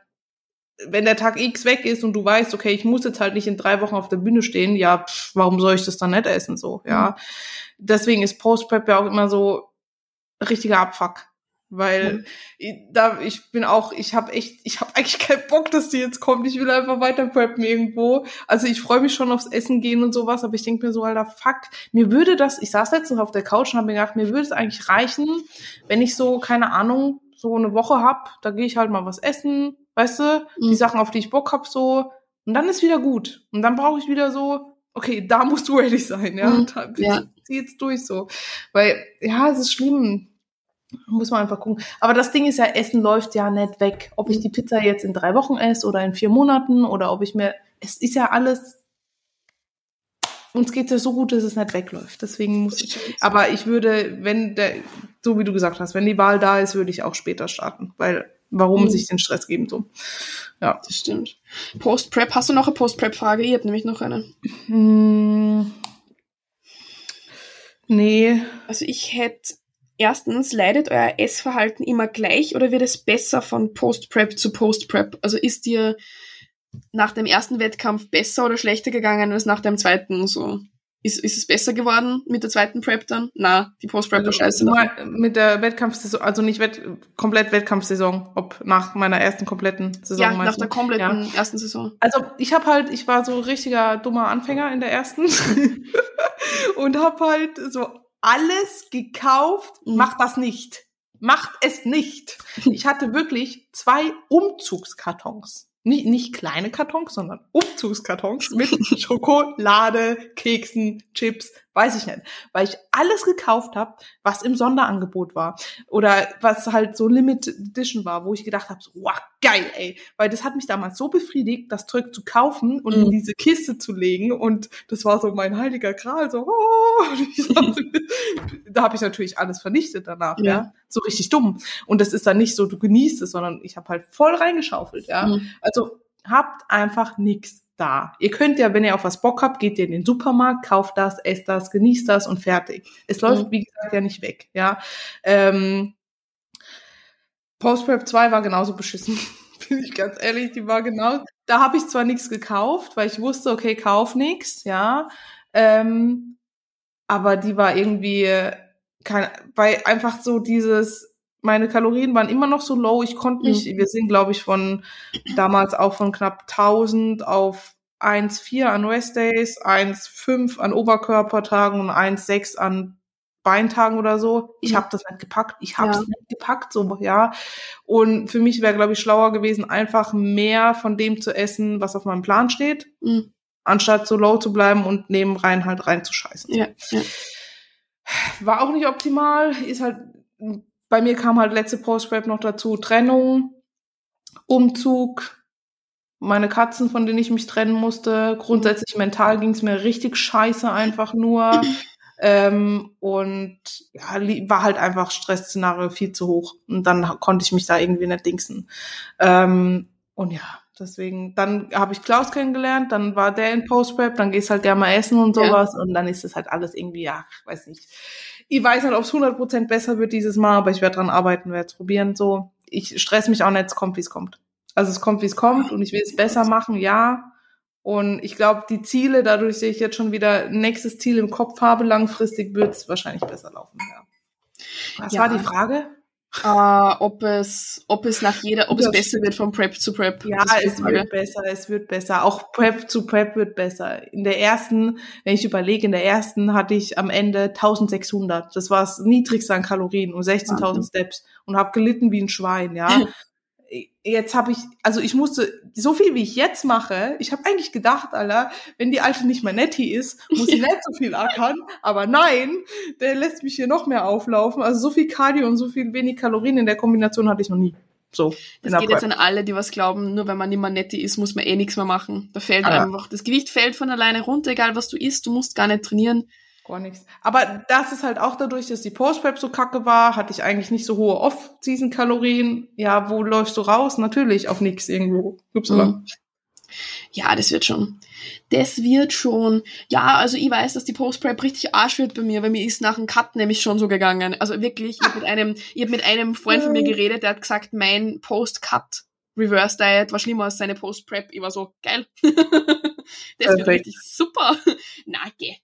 wenn der Tag X weg ist und du weißt, okay, ich muss jetzt halt nicht in drei Wochen auf der Bühne stehen, ja, pff, warum soll ich das dann nicht essen so? Ja, deswegen ist Post-Prep ja auch immer so richtiger Abfuck. Weil da ich bin auch, ich habe echt, ich habe eigentlich keinen Bock, dass die jetzt kommt. Ich will einfach weiter preppen irgendwo. Also ich freue mich schon aufs Essen gehen und sowas, aber ich denke mir so, alter, fuck, mir würde das, ich saß letztens auf der Couch und habe mir gedacht, mir würde es eigentlich reichen, wenn ich so, keine Ahnung, so eine Woche hab, da gehe ich halt mal was essen, weißt du, die Mhm. Sachen, auf die ich Bock hab, so, und dann ist wieder gut. Und dann brauche ich wieder so, okay, da musst du ready sein, ja. Mhm, Da, ja. Zieh jetzt durch so. Weil, ja, es ist schlimm. Muss man einfach gucken. Aber das Ding ist ja, Essen läuft ja nicht weg. Ob ich die Pizza jetzt in drei Wochen esse oder in vier Monaten oder ob ich mir, es ist ja alles, uns geht's ja so gut, dass es nicht wegläuft. Deswegen muss ich, aber ich würde, wenn der, so wie du gesagt hast, wenn die Wahl da ist, würde ich auch später starten. Weil, warum Mhm. sich den Stress geben so? Das stimmt. Post-Prep, hast du noch eine Post-Prep-Frage? Ich habe nämlich noch eine. Hm, nee. Also ich hätte erstens, leidet euer Essverhalten immer gleich oder wird es besser von Post-Prep zu Post-Prep? Also ist dir nach dem ersten Wettkampf besser oder schlechter gegangen als nach dem zweiten? So ist, ist es besser geworden mit der zweiten Prep dann? Na, die Post-Prep war scheiße. Nur mit der Wettkampfsaison, also nicht Wett, komplett Wettkampfsaison, ob nach meiner ersten kompletten Saison. Ja, nach meinst der du? kompletten ersten Saison. Also ich habe halt, ich war so richtiger dummer Anfänger in der ersten und habe halt so alles gekauft. Mhm. Macht das nicht. Macht es nicht. Ich hatte wirklich zwei Umzugskartons. Nicht, nicht kleine Kartons, sondern Umzugskartons mit Schokolade, Keksen, Chips, weiß ich nicht. Weil ich alles gekauft habe, was im Sonderangebot war. Oder was halt so Limited Edition war, wo ich gedacht habe, so, wow, geil, ey. Weil das hat mich damals so befriedigt, das Zeug zu kaufen und in Mhm. diese Kiste zu legen. Und das war so mein heiliger Gral, so, oh, dachte, da habe ich natürlich alles vernichtet danach, ja. ja. So richtig dumm. Und das ist dann nicht so, du genießt es, sondern ich habe halt voll reingeschaufelt, ja. Mhm. Also habt einfach nichts da. Ihr könnt ja, wenn ihr auf was Bock habt, geht ihr in den Supermarkt, kauft das, esst das, genießt das und fertig. Es läuft, mhm. wie gesagt, ja nicht weg, ja. Ähm, Post-Prep 2 war genauso beschissen. Bin ich ganz ehrlich, die war genau. Da habe ich zwar nichts gekauft, weil ich wusste, okay, kauf nichts, ja. Ähm, aber die war irgendwie kein, weil einfach so dieses, meine Kalorien waren immer noch so low. Ich konnte nicht, mhm. wir sind, glaube ich, von damals auch von knapp 1000 auf 1,4 an Restdays, 1,5 an Oberkörpertagen und 1,6 an Beintagen oder so. Ich mhm. habe das nicht gepackt. Ich habe es ja. nicht gepackt, so ja. Und für mich wäre, glaube ich, schlauer gewesen, einfach mehr von dem zu essen, was auf meinem Plan steht, mhm. anstatt so low zu bleiben und nebenrein halt reinzuscheißen. Ja, ja. War auch nicht optimal. Ist halt bei mir kam halt letzte Post-Rap noch dazu Trennung, Umzug, meine Katzen, von denen ich mich trennen musste. Grundsätzlich mental ging es mir richtig scheiße einfach nur. Ähm, und ja, war halt einfach Stressszenario viel zu hoch. Und dann konnte ich mich da irgendwie nicht dingsen. Ähm, und ja, deswegen, dann habe ich Klaus kennengelernt, dann war der in Post-Prep, dann gehst halt gerne mal essen und sowas. Ja. Und dann ist es halt alles irgendwie, ja, ich weiß nicht. Ich weiß nicht, ob es 100% besser wird dieses Mal, aber ich werde dran arbeiten, werde es probieren. So, ich stress mich auch nicht, es kommt, wie es kommt. Also es kommt, wie es kommt und ich will es besser machen, ja. Und ich glaube, die Ziele, dadurch sehe ich jetzt schon wieder ein nächstes Ziel im Kopf habe, langfristig wird es wahrscheinlich besser laufen. Ja. Was ja. war die Frage? Uh, ob es, ob es nach jeder, ob es besser wird von Prep zu Prep. Ja, es wird besser, es wird besser. Auch Prep zu Prep wird besser. In der ersten, wenn ich überlege, in der ersten hatte ich am Ende 1600. Das war das niedrigste an Kalorien und 16.000 Steps und habe gelitten wie ein Schwein, ja. jetzt habe ich, also ich musste, so viel wie ich jetzt mache, ich habe eigentlich gedacht, Alter, wenn die Alte nicht mehr netti ist, muss ich nicht so viel ackern, aber nein, der lässt mich hier noch mehr auflaufen. Also so viel Cardio und so viel wenig Kalorien in der Kombination hatte ich noch nie. So. Das geht jetzt an alle, die was glauben, nur wenn man nicht mehr netti ist, muss man eh nichts mehr machen. Da fällt ah, einfach, das Gewicht fällt von alleine runter, egal was du isst, du musst gar nicht trainieren. Gar nichts. Aber das ist halt auch dadurch, dass die Post-Prep so kacke war, hatte ich eigentlich nicht so hohe Off-Season-Kalorien. Ja, wo läufst du raus? Natürlich auf nichts irgendwo. Mhm. Ja, das wird schon. Das wird schon. Ja, also ich weiß, dass die Post-Prep richtig Arsch wird bei mir, weil mir ist nach dem Cut nämlich schon so gegangen. Also wirklich, ich habe mit einem, ich hab mit einem Freund von mir geredet, der hat gesagt, mein Post-Cut Reverse Diet war schlimmer als seine Post-Prep. Ich war so, geil. das wird richtig super. Na, geh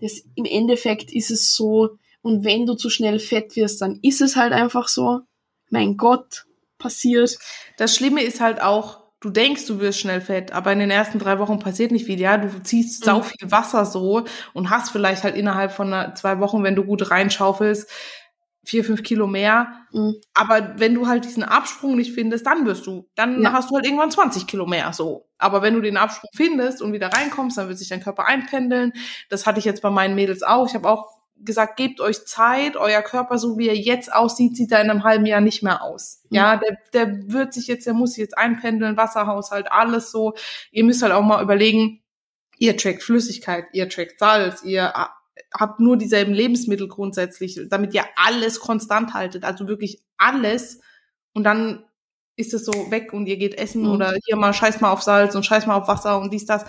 das im Endeffekt ist es so, und wenn du zu schnell fett wirst, dann ist es halt einfach so. Mein Gott, passiert. Das Schlimme ist halt auch, du denkst, du wirst schnell fett, aber in den ersten drei Wochen passiert nicht viel, ja. Du ziehst sau mhm. viel Wasser so und hast vielleicht halt innerhalb von zwei Wochen, wenn du gut reinschaufelst, vier, fünf Kilo mehr. Mhm. Aber wenn du halt diesen Absprung nicht findest, dann wirst du, dann ja. hast du halt irgendwann 20 Kilo mehr, so. Aber wenn du den Absprung findest und wieder reinkommst, dann wird sich dein Körper einpendeln. Das hatte ich jetzt bei meinen Mädels auch. Ich habe auch gesagt, gebt euch Zeit. Euer Körper, so wie er jetzt aussieht, sieht er in einem halben Jahr nicht mehr aus. Mhm. Ja, der, der wird sich jetzt, der muss sich jetzt einpendeln, Wasserhaushalt, alles so. Ihr müsst halt auch mal überlegen, ihr trackt Flüssigkeit, ihr trackt Salz, ihr habt nur dieselben Lebensmittel grundsätzlich, damit ihr alles konstant haltet, also wirklich alles. Und dann ist es so weg und ihr geht essen mhm. oder hier mal scheiß mal auf Salz und scheiß mal auf Wasser und dies, das.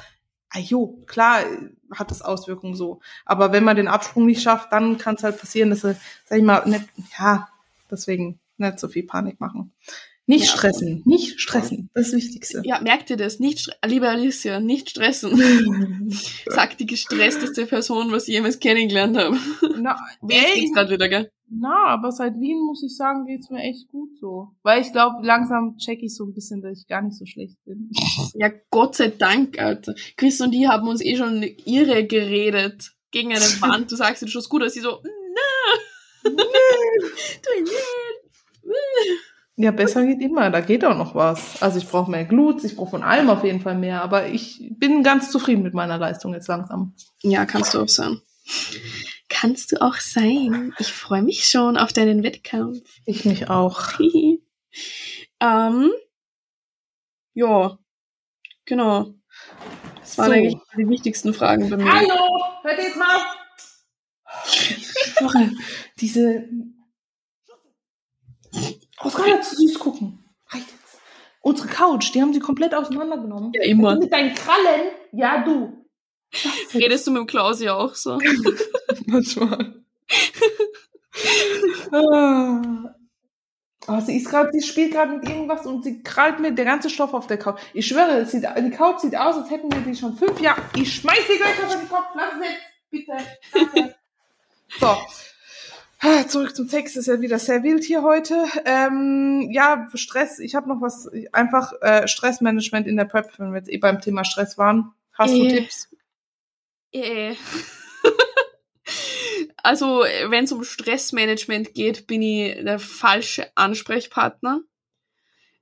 Ah, jo, klar hat das Auswirkungen so. Aber wenn man den Absprung nicht schafft, dann kann es halt passieren, dass er, sag ich mal, nicht, ja, deswegen nicht so viel Panik machen. Nicht ja, stressen, nicht stressen, das das Wichtigste. Ja, merkt ihr das? Nicht, liebe Alicia, nicht stressen. Sagt die gestressteste Person, was ich jemals kennengelernt habe. Na, ey, gerade wieder, gell? Na, aber seit Wien muss ich sagen, geht's mir echt gut so. Weil ich glaube, langsam check ich so ein bisschen, dass ich gar nicht so schlecht bin. Ja, Gott sei Dank, Alter. Chris und die haben uns eh schon irre geredet gegen eine Wand. Du sagst, du schaust gut aus. Sie so, na, du. Ja, besser geht immer, da geht auch noch was. Also ich brauche mehr Glut, ich brauche von allem auf jeden Fall mehr, aber ich bin ganz zufrieden mit meiner Leistung jetzt langsam. Ja, kannst du auch sein. Kannst du auch sein. Ich freue mich schon auf deinen Wettkampf. Ich mich auch. ähm, ja, genau. Das waren so. eigentlich die wichtigsten Fragen bei mir. Hallo, hört jetzt mal auf. diese. Auf nicht zu süß gucken. Reicht jetzt. Unsere Couch, die haben sie komplett auseinandergenommen. Ja, immer. Mit deinen Krallen? Ja, du. Redest du mit dem Klaus ja auch so? Manchmal. ah. Oh, sie ist gerade, sie spielt gerade mit irgendwas und sie krallt mir der ganze Stoff auf der Couch. Ich schwöre, sieht, die Couch sieht aus, als hätten wir die schon fünf Jahre. Ich schmeiß die gleich auf den Kopf. Lass es jetzt, bitte. Danke. so. Ah, Zurück zum Text ist ja wieder sehr wild hier heute. Ähm, ja, Stress. Ich habe noch was. Einfach äh, Stressmanagement in der Prep, wenn wir jetzt eh beim Thema Stress waren. Hast du Äh. Tipps? Äh. Also, wenn es um Stressmanagement geht, bin ich der falsche Ansprechpartner.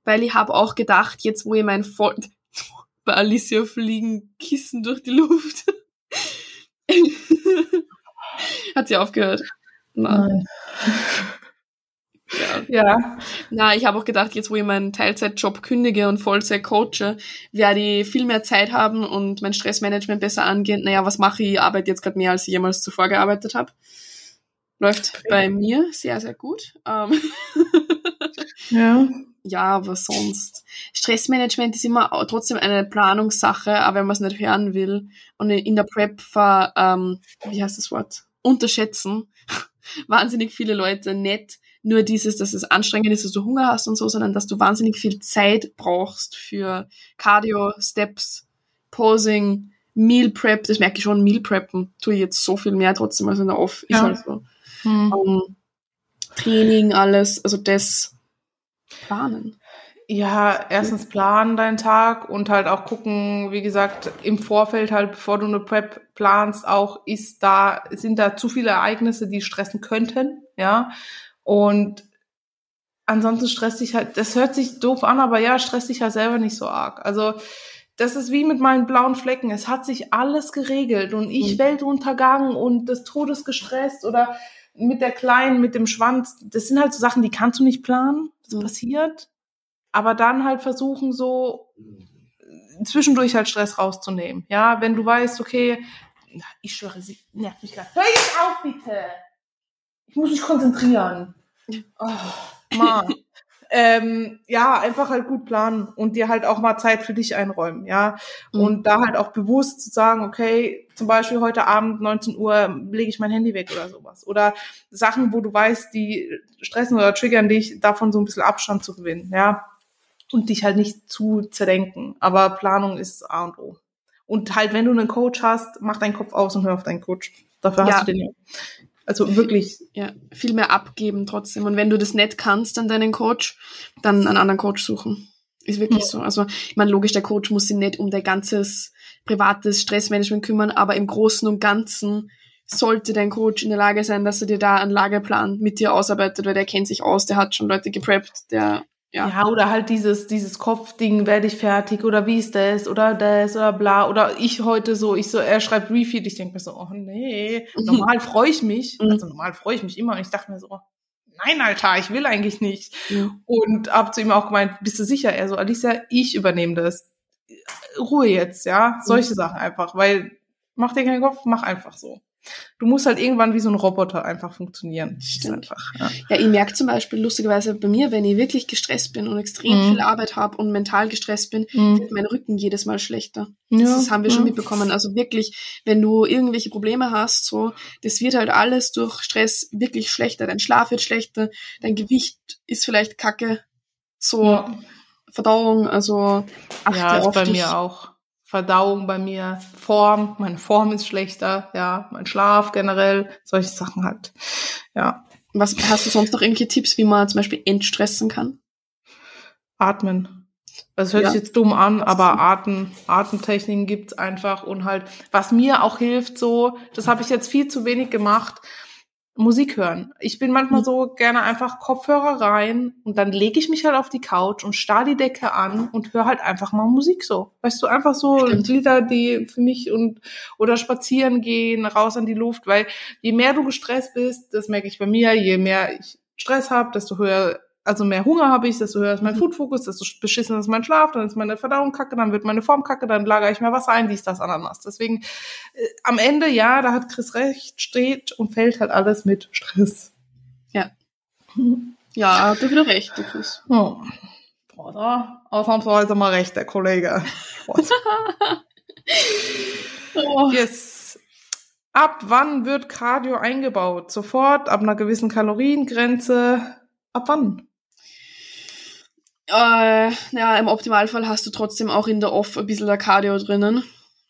Weil ich habe auch gedacht, jetzt wo ich mein Voll... Bei Alicia fliegen Kissen durch die Luft. Hat sie aufgehört? Nein. Ja. Ja. Na, ich habe auch gedacht, jetzt wo ich meinen Teilzeitjob kündige und Vollzeit coache, werde ich viel mehr Zeit haben und mein Stressmanagement besser angehen. Naja, was mache ich? Ich arbeite jetzt gerade mehr, als ich jemals zuvor gearbeitet habe. Läuft bei mir sehr, sehr gut. Ähm, Ja. ja, was sonst? Stressmanagement ist immer trotzdem eine Planungssache, aber wenn man es nicht hören will und in der Prep ver, ähm, wie heißt das Wort? Unterschätzen wahnsinnig viele Leute nicht nur dieses, dass es anstrengend ist, dass du Hunger hast und so, sondern dass du wahnsinnig viel Zeit brauchst für Cardio, Steps, Posing, Meal Prep. Das merke ich schon, Meal Preppen tue ich jetzt so viel mehr trotzdem als in der Off. Ist Ja. halt so. Hm. Ähm, Training, alles, also das planen. Ja, erstens planen deinen Tag und halt auch gucken, wie gesagt, im Vorfeld halt, bevor du eine Prep planst, auch ist da, sind da zu viele Ereignisse, die stressen könnten, ja. Und ansonsten stresst dich halt, das hört sich doof an, aber ja, stresst dich halt selber nicht so arg. Also, das ist wie mit meinen blauen Flecken. Es hat sich alles geregelt und ich Mhm. Weltuntergang und des Todes gestresst oder mit der Kleinen, mit dem Schwanz. Das sind halt so Sachen, die kannst du nicht planen. Das Mhm. passiert. Aber dann halt versuchen, so zwischendurch halt Stress rauszunehmen. Ja, wenn du weißt, okay, na, ich schwöre, sie nervt mich gerade. Hör jetzt auf, bitte! Ich muss mich konzentrieren. Oh, Mann. ähm, ja, einfach halt gut planen und dir halt auch mal Zeit für dich einräumen, ja. Mhm. Und da halt auch bewusst zu sagen, okay, zum Beispiel heute Abend 19 Uhr lege ich mein Handy weg oder sowas. Oder Sachen, wo du weißt, die stressen oder triggern dich, davon so ein bisschen Abstand zu gewinnen, ja. Und dich halt nicht zu zerdenken. Aber Planung ist A und O. Und halt, wenn du einen Coach hast, mach deinen Kopf aus und hör auf deinen Coach. Dafür Ja. hast du den ja. Also wirklich, Ja, viel mehr abgeben trotzdem. Und wenn du das nicht kannst an deinen Coach, dann einen anderen Coach suchen. Ist wirklich Ja. so. Also, ich meine, logisch, der Coach muss sich nicht um dein ganzes privates Stressmanagement kümmern, aber im Großen und Ganzen sollte dein Coach in der Lage sein, dass er dir da einen Lageplan mit dir ausarbeitet, weil der kennt sich aus, der hat schon Leute gepreppt, der, ja. Ja, oder halt dieses, dieses Kopfding, werde ich fertig oder wie ist das oder das oder bla. Oder ich heute so, ich so, er schreibt Refeed, ich denke mir so, oh nee, Mhm. normal freue ich mich. Mhm. Also normal freue ich mich immer. Und ich dachte mir so, nein, Alter, ich will eigentlich nicht. Ja. Und hab zu ihm auch gemeint, bist du sicher? Er so, Alicia, ich übernehme das. Ruhe jetzt, ja. Solche Sachen einfach, weil mach dir keinen Kopf, mach einfach so. Du musst halt irgendwann wie so ein Roboter einfach funktionieren. Stimmt. Einfach, ja. Ja, ich merke zum Beispiel lustigerweise bei mir, wenn ich wirklich gestresst bin und extrem Mhm. viel Arbeit habe und mental gestresst bin, Mhm. wird mein Rücken jedes Mal schlechter. Das, Ja, das haben wir schon ja. mitbekommen. Also wirklich, wenn du irgendwelche Probleme hast, so, das wird halt alles durch Stress wirklich schlechter. Dein Schlaf wird schlechter, dein Gewicht ist vielleicht kacke, so. Verdauung, also achte Ja, ist auf bei dich. mir auch. Verdauung bei mir, Form, meine Form ist schlechter, ja, mein Schlaf generell, solche Sachen halt. Ja, Was hast du sonst noch irgendwelche Tipps, wie man zum Beispiel entstressen kann? atmen. Das hört Ja. sich jetzt dumm an, aber Atem, Atemtechniken gibt's einfach und halt, was mir auch hilft, so, das habe ich jetzt viel zu wenig gemacht, Musik hören. Ich bin manchmal Mhm. so gerne einfach Kopfhörer rein und dann lege ich mich halt auf die Couch und starr die Decke an und höre halt einfach mal Musik so. Weißt du, einfach so Stimmt. Lieder, die für mich und oder spazieren gehen, raus an die Luft, weil je mehr du gestresst bist, das merke ich bei mir, je mehr ich Stress habe, desto höher also mehr Hunger habe ich, desto höher ist mein Mhm. Food-Fokus, desto beschissen ist mein Schlaf, dann ist meine Verdauung kacke, dann wird meine Form kacke, dann lagere ich mehr Wasser ein, dies, das, Ananas. Deswegen, äh, am Ende, ja, da hat Chris recht, steht und fällt halt alles mit Stress. Ja. Ja, er wieder recht, der Chris. Oh. Oder? Ausnahmsweise mal recht, der Kollege. Oh. Yes. Ab wann wird Cardio eingebaut? Sofort, ab einer gewissen Kaloriengrenze? Ab wann? Äh, ja, im Optimalfall hast du trotzdem auch in der Off ein bisschen der Cardio drinnen.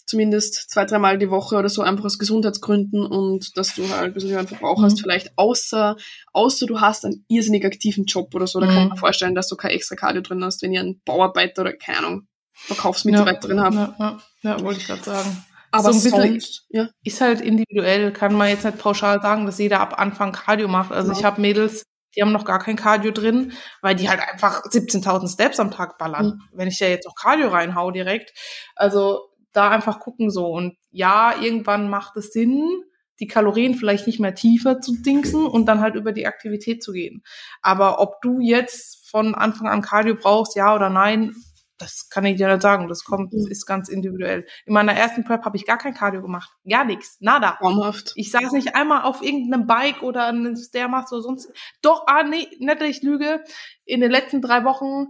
Zumindest zwei, dreimal die Woche oder so, einfach aus Gesundheitsgründen und dass du halt ein bisschen höheren Verbrauch Mhm. hast. Vielleicht außer, außer du hast einen irrsinnig aktiven Job oder so, da kann Mhm. ich mir vorstellen, dass du kein extra Cardio drin hast, wenn ihr einen Bauarbeiter oder, keine Ahnung, Verkaufsmitarbeiterin habt. Ja, ja, ja, wollte ich gerade sagen. Aber so ein bisschen- ja. Ist halt individuell, kann man jetzt nicht pauschal sagen, dass jeder ab Anfang Cardio macht. Also Genau. ich habe Mädels, die haben noch gar kein Cardio drin, weil die halt einfach 17.000 Steps am Tag ballern. Wenn ich da jetzt noch Cardio reinhau direkt. Also da einfach gucken so. Und ja, irgendwann macht es Sinn, die Kalorien vielleicht nicht mehr tiefer zu dingsen und dann halt über die Aktivität zu gehen. Aber ob du jetzt von Anfang an Cardio brauchst, ja oder nein, das kann ich dir nicht sagen. Das kommt, Mhm. ist ganz individuell. In meiner ersten Prep habe ich gar kein Cardio gemacht. Gar nichts. Nada. Traumhaft. Ich saß nicht einmal auf irgendeinem Bike oder einem Stairmaster oder sonst. Doch, ah, nee, dass ich lüge. In den letzten drei Wochen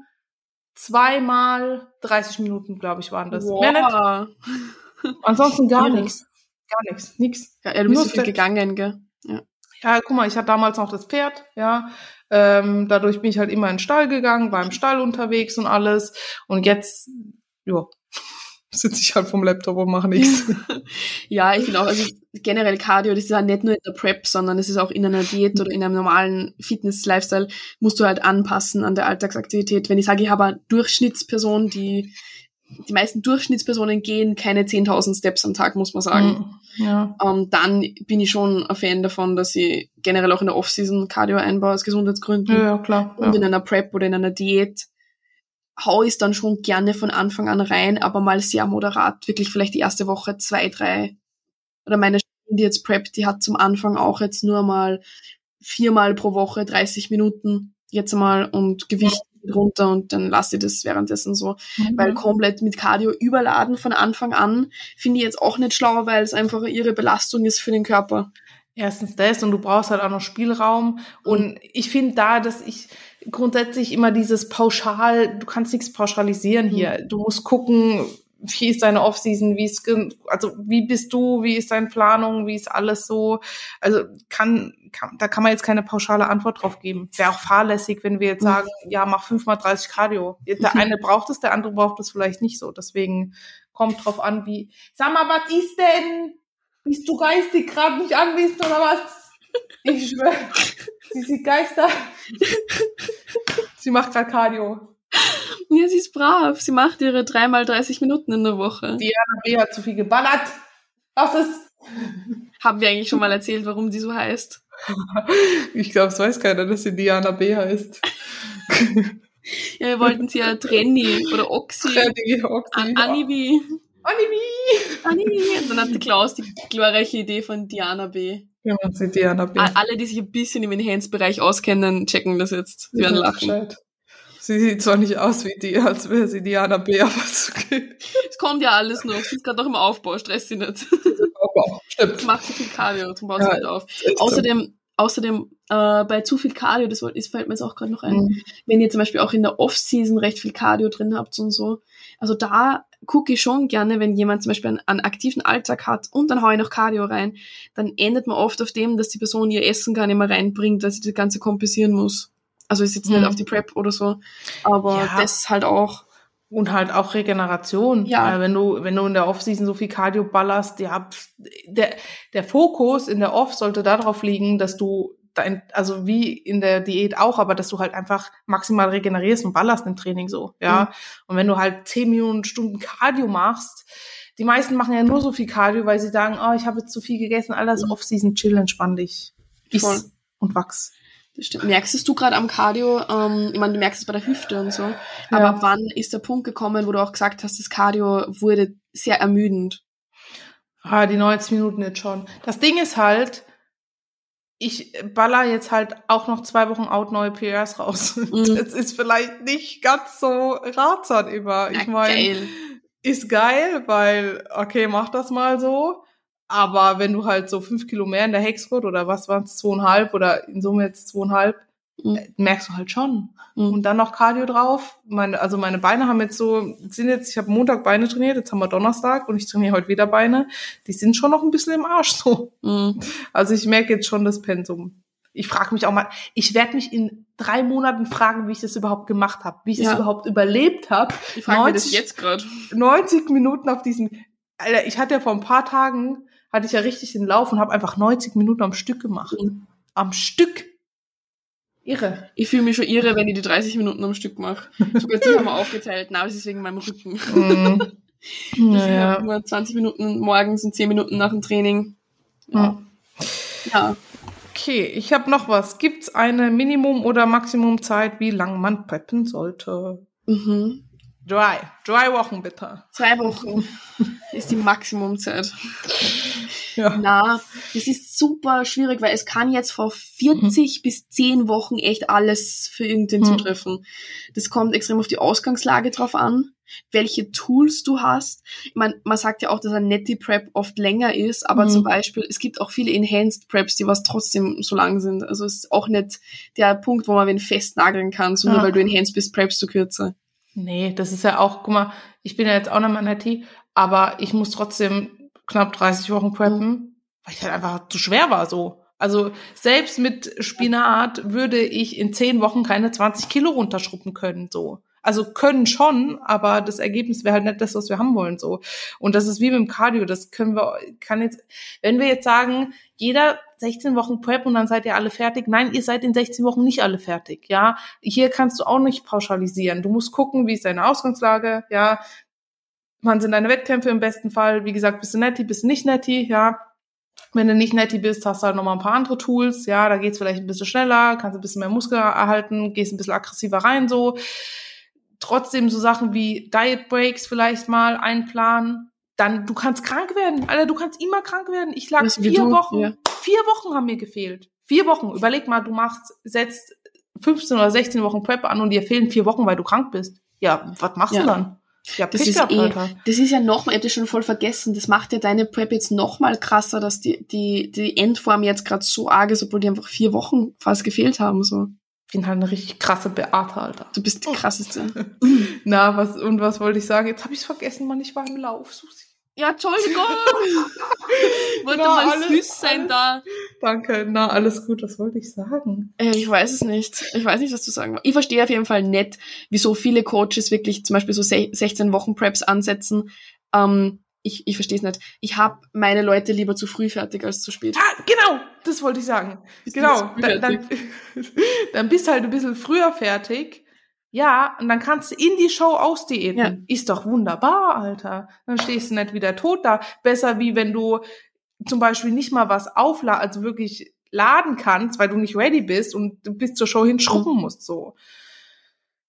zweimal 30 Minuten, glaube ich, waren das. Mehr nicht. Wow. Ansonsten gar Ja. nichts. Gar nichts. Nix. Ja, du bist Nur so viel gegangen, gell? Ja, guck mal, ich hatte damals noch das Pferd, ja. Ähm, dadurch bin ich halt immer in den Stall gegangen, war im Stall unterwegs und alles. Und jetzt, ja, sitze ich halt vom Laptop und mache nichts. Ja, ich finde auch, also generell Cardio, das ist ja nicht nur in der Prep, sondern es ist auch in einer Diät oder in einem normalen Fitness-Lifestyle, musst du halt anpassen an der Alltagsaktivität. Wenn ich sage, ich habe eine Durchschnittsperson, die, die meisten Durchschnittspersonen gehen keine 10.000 Steps am Tag, muss man sagen. Ja. Ähm, dann bin ich schon ein Fan davon, dass ich generell auch in der Off-Season Cardio einbaue aus Gesundheitsgründen. ja, ja, klar. Und in Ja. einer Prep oder in einer Diät hau ich dann schon gerne von Anfang an rein, aber mal sehr moderat. Wirklich vielleicht die erste Woche zwei, drei. Oder meine Chefin, die jetzt Prep, die hat zum Anfang auch jetzt nur mal viermal pro Woche 30 Minuten jetzt mal und Gewicht runter und dann lasse ich das währenddessen so. Weil komplett mit Cardio überladen von Anfang an finde ich jetzt auch nicht schlau, weil es einfach ihre Belastung ist für den Körper. Erstens das und du brauchst halt auch noch Spielraum. Und ich finde da, dass ich grundsätzlich immer dieses Pauschal, du kannst nichts pauschalisieren hier. Du musst gucken, wie ist deine Offseason, wie ist, also wie bist du, wie ist deine Planung, wie ist alles so. Also kann, kann da kann man jetzt keine pauschale Antwort drauf geben. Wäre auch fahrlässig, wenn wir jetzt Mhm. sagen, ja, mach fünfmal 30 Cardio. Der Mhm. eine braucht es, der andere braucht es vielleicht nicht so. Deswegen kommt drauf an, wie, sag mal, was ist denn? Bist du geistig gerade nicht anwesend oder was? Ich schwöre, sie sieht Geister. sie macht gerade Cardio. Ja, sie ist brav. Sie macht ihre dreimal 30 Minuten in der Woche. Diana B. hat zu viel geballert. Was ist? Haben wir eigentlich schon mal erzählt, warum die so heißt? Ich glaube, es weiß keiner, dass sie Diana B. heißt. Ja, wir wollten sie ja Trenny oder Oxy, Freddy, Oxy. An Anibi. Anibi. Anibi. Und dann hatte Klaus die glorreiche Idee von Diana B. Ja, man sieht Diana B. Alle, die sich ein bisschen im Enhanced-Bereich auskennen, checken das jetzt. Sie werden lachen. Bescheid. Sie sieht zwar nicht aus wie die, als wäre sie Diana B., aber es okay. Es kommt ja alles noch. Sie ist gerade noch im Aufbau, stress sie nicht. Aber stimmt. Macht zu viel Cardio, zum baut sie Ja, nicht auf. Ist so. Außerdem, außerdem äh, bei zu viel Cardio, das, das fällt mir jetzt auch gerade noch ein, Mhm. wenn ihr zum Beispiel auch in der Off-Season recht viel Cardio drin habt und so. Also da gucke ich schon gerne, wenn jemand zum Beispiel einen, einen aktiven Alltag hat und dann hau ich noch Cardio rein, dann endet man oft auf dem, dass die Person ihr Essen gar nicht mehr reinbringt, dass sie das Ganze kompensieren muss. Also ist jetzt Mhm. nicht auf die Prep oder so, aber Ja. das halt auch. Und halt auch Regeneration. Ja. Wenn du, wenn du in der Off-Season so viel Cardio ballerst, ja, der, der Fokus in der Off sollte darauf liegen, dass du dein, also wie in der Diät auch, aber dass du halt einfach maximal regenerierst und ballerst im Training so, ja. Mhm. Und wenn du halt zehn Millionen Stunden Cardio machst, die meisten machen ja nur so viel Cardio, weil sie sagen, oh, ich habe jetzt zu viel gegessen, alles Mhm. Off-Season, chill, entspann dich. Voll. Iss und wachs. Merkst du gerade am Cardio, ähm, ich meine, du merkst es bei der Hüfte und so, Ja. aber wann ist der Punkt gekommen, wo du auch gesagt hast, das Cardio wurde sehr ermüdend? Ah, die 90 Minuten jetzt schon. Das Ding ist halt, ich baller jetzt halt auch noch zwei Wochen out neue PRs raus. Mhm. Das ist vielleicht nicht ganz so ratsam immer. Ich meine, geil. ist geil, weil, okay, mach das mal so. Aber wenn du halt so fünf Kilo mehr in der Hexcode oder was waren es, zweieinhalb oder in Summe jetzt zweieinhalb, Mhm. äh, merkst du halt schon. Mhm. Und dann noch Cardio drauf. Meine, also meine Beine haben jetzt so, sind jetzt, ich habe Montag Beine trainiert, jetzt haben wir Donnerstag und ich trainiere heute wieder Beine. Die sind schon noch ein bisschen im Arsch so. Mhm. Also ich merke jetzt schon das Pensum. Ich frage mich auch mal, ich werde mich in drei Monaten fragen, wie ich das überhaupt gemacht habe, wie ich Ja. das überhaupt überlebt habe. Ich frage mich das 90 jetzt gerade. 90 Minuten auf diesem, Alter, ich hatte ja vor ein paar Tagen, hatte ich ja richtig den Lauf und habe einfach 90 Minuten am Stück gemacht. Mhm. Am Stück. Irre. Ich fühle mich schon irre, wenn ich die 30 Minuten am Stück mache. Sogar die haben wir aufgeteilt. Na, das ist wegen meinem Rücken. Mhm. Naja. nur 20 Minuten morgens und 10 Minuten nach dem Training. Ja. Mhm. ja. Okay, ich habe noch was. Gibt's eine Minimum- oder Maximumzeit, wie lang man preppen sollte? Mhm. Drei. Drei Wochen bitte. Zwei Wochen ist die Maximumzeit. Ja. Na, das ist super schwierig, weil es kann jetzt vor 40 bis 10 Wochen echt alles für irgendwen Mhm. zutreffen. Das kommt extrem auf die Ausgangslage drauf an, welche Tools du hast. Ich meine, man sagt ja auch, dass ein Netty Prep oft länger ist, aber Mhm. zum Beispiel, es gibt auch viele Enhanced Preps, die was trotzdem so lang sind. Also es ist auch nicht der Punkt, wo man wen festnageln kann, so nur Ja. weil du Enhanced bist, preppst du kürzer. Nee, das ist ja auch, guck mal, ich bin ja jetzt auch noch mal Netty, aber ich muss trotzdem knapp 30 Wochen preppen, weil ich halt einfach zu schwer war so. Also selbst mit Spinat würde ich in 10 Wochen keine 20 Kilo runterschruppen können, so. Also können schon, aber das Ergebnis wäre halt nicht das, was wir haben wollen, so. Und das ist wie mit dem Cardio, das können wir, kann jetzt, wenn wir jetzt sagen, jeder 16 Wochen Prep und dann seid ihr alle fertig. Nein, ihr seid in 16 Wochen nicht alle fertig, ja. Hier kannst du auch nicht pauschalisieren. Du musst gucken, wie ist deine Ausgangslage, ja. Wann sind deine Wettkämpfe im besten Fall? Wie gesagt, bist du netti, bist du nicht netti, ja. Wenn du nicht netti bist, hast du halt nochmal ein paar andere Tools, ja, da geht's vielleicht ein bisschen schneller, kannst ein bisschen mehr Muskel erhalten, gehst ein bisschen aggressiver rein, so. Trotzdem so Sachen wie Diet Breaks vielleicht mal einplanen. Dann, du kannst krank werden. Alter, du kannst immer krank werden. Ich lag vier du, Wochen. ja. Vier Wochen haben mir gefehlt. Vier Wochen. Überleg mal, du machst, setzt 15 oder 16 Wochen Prep an und dir fehlen vier Wochen, weil du krank bist. Ja, was machst Ja. du dann? Ja, Das ist gehabt, eh, das ist ja nochmal, ich hab das schon voll vergessen, das macht ja deine Prep jetzt nochmal krasser, dass die, die, die Endform jetzt gerade so arg ist, obwohl die einfach vier Wochen fast gefehlt haben, so. Ich bin halt eine richtig krasse Beate, Alter. Du bist die krasseste. Na, was, und was wollte ich sagen? Jetzt habe ich es vergessen, Mann, ich war im Lauf, Susi. Ja, Entschuldigung! Wollte Na, mal alles- süß sein da. Danke, na, alles gut, was wollte ich sagen? Äh, Ich weiß es nicht. Ich weiß nicht, was du sagen. Ich verstehe auf jeden Fall nicht, wieso viele Coaches wirklich zum Beispiel so se- 16 Wochen Preps ansetzen. Ähm, ich ich verstehe es nicht. Ich habe meine Leute lieber zu früh fertig als zu spät. Ah, genau, das wollte ich sagen. Bist genau, dann, dann, dann bist halt ein bisschen früher fertig. Ja, und dann kannst du in die Show ausdiäten. Ja. Ist doch wunderbar, Alter. Dann stehst du nicht wieder tot da. Besser wie wenn du zum Beispiel nicht mal was aufladen, also wirklich laden kannst, weil du nicht ready bist und du bis zur Show hinschrubben Mhm. musst, so.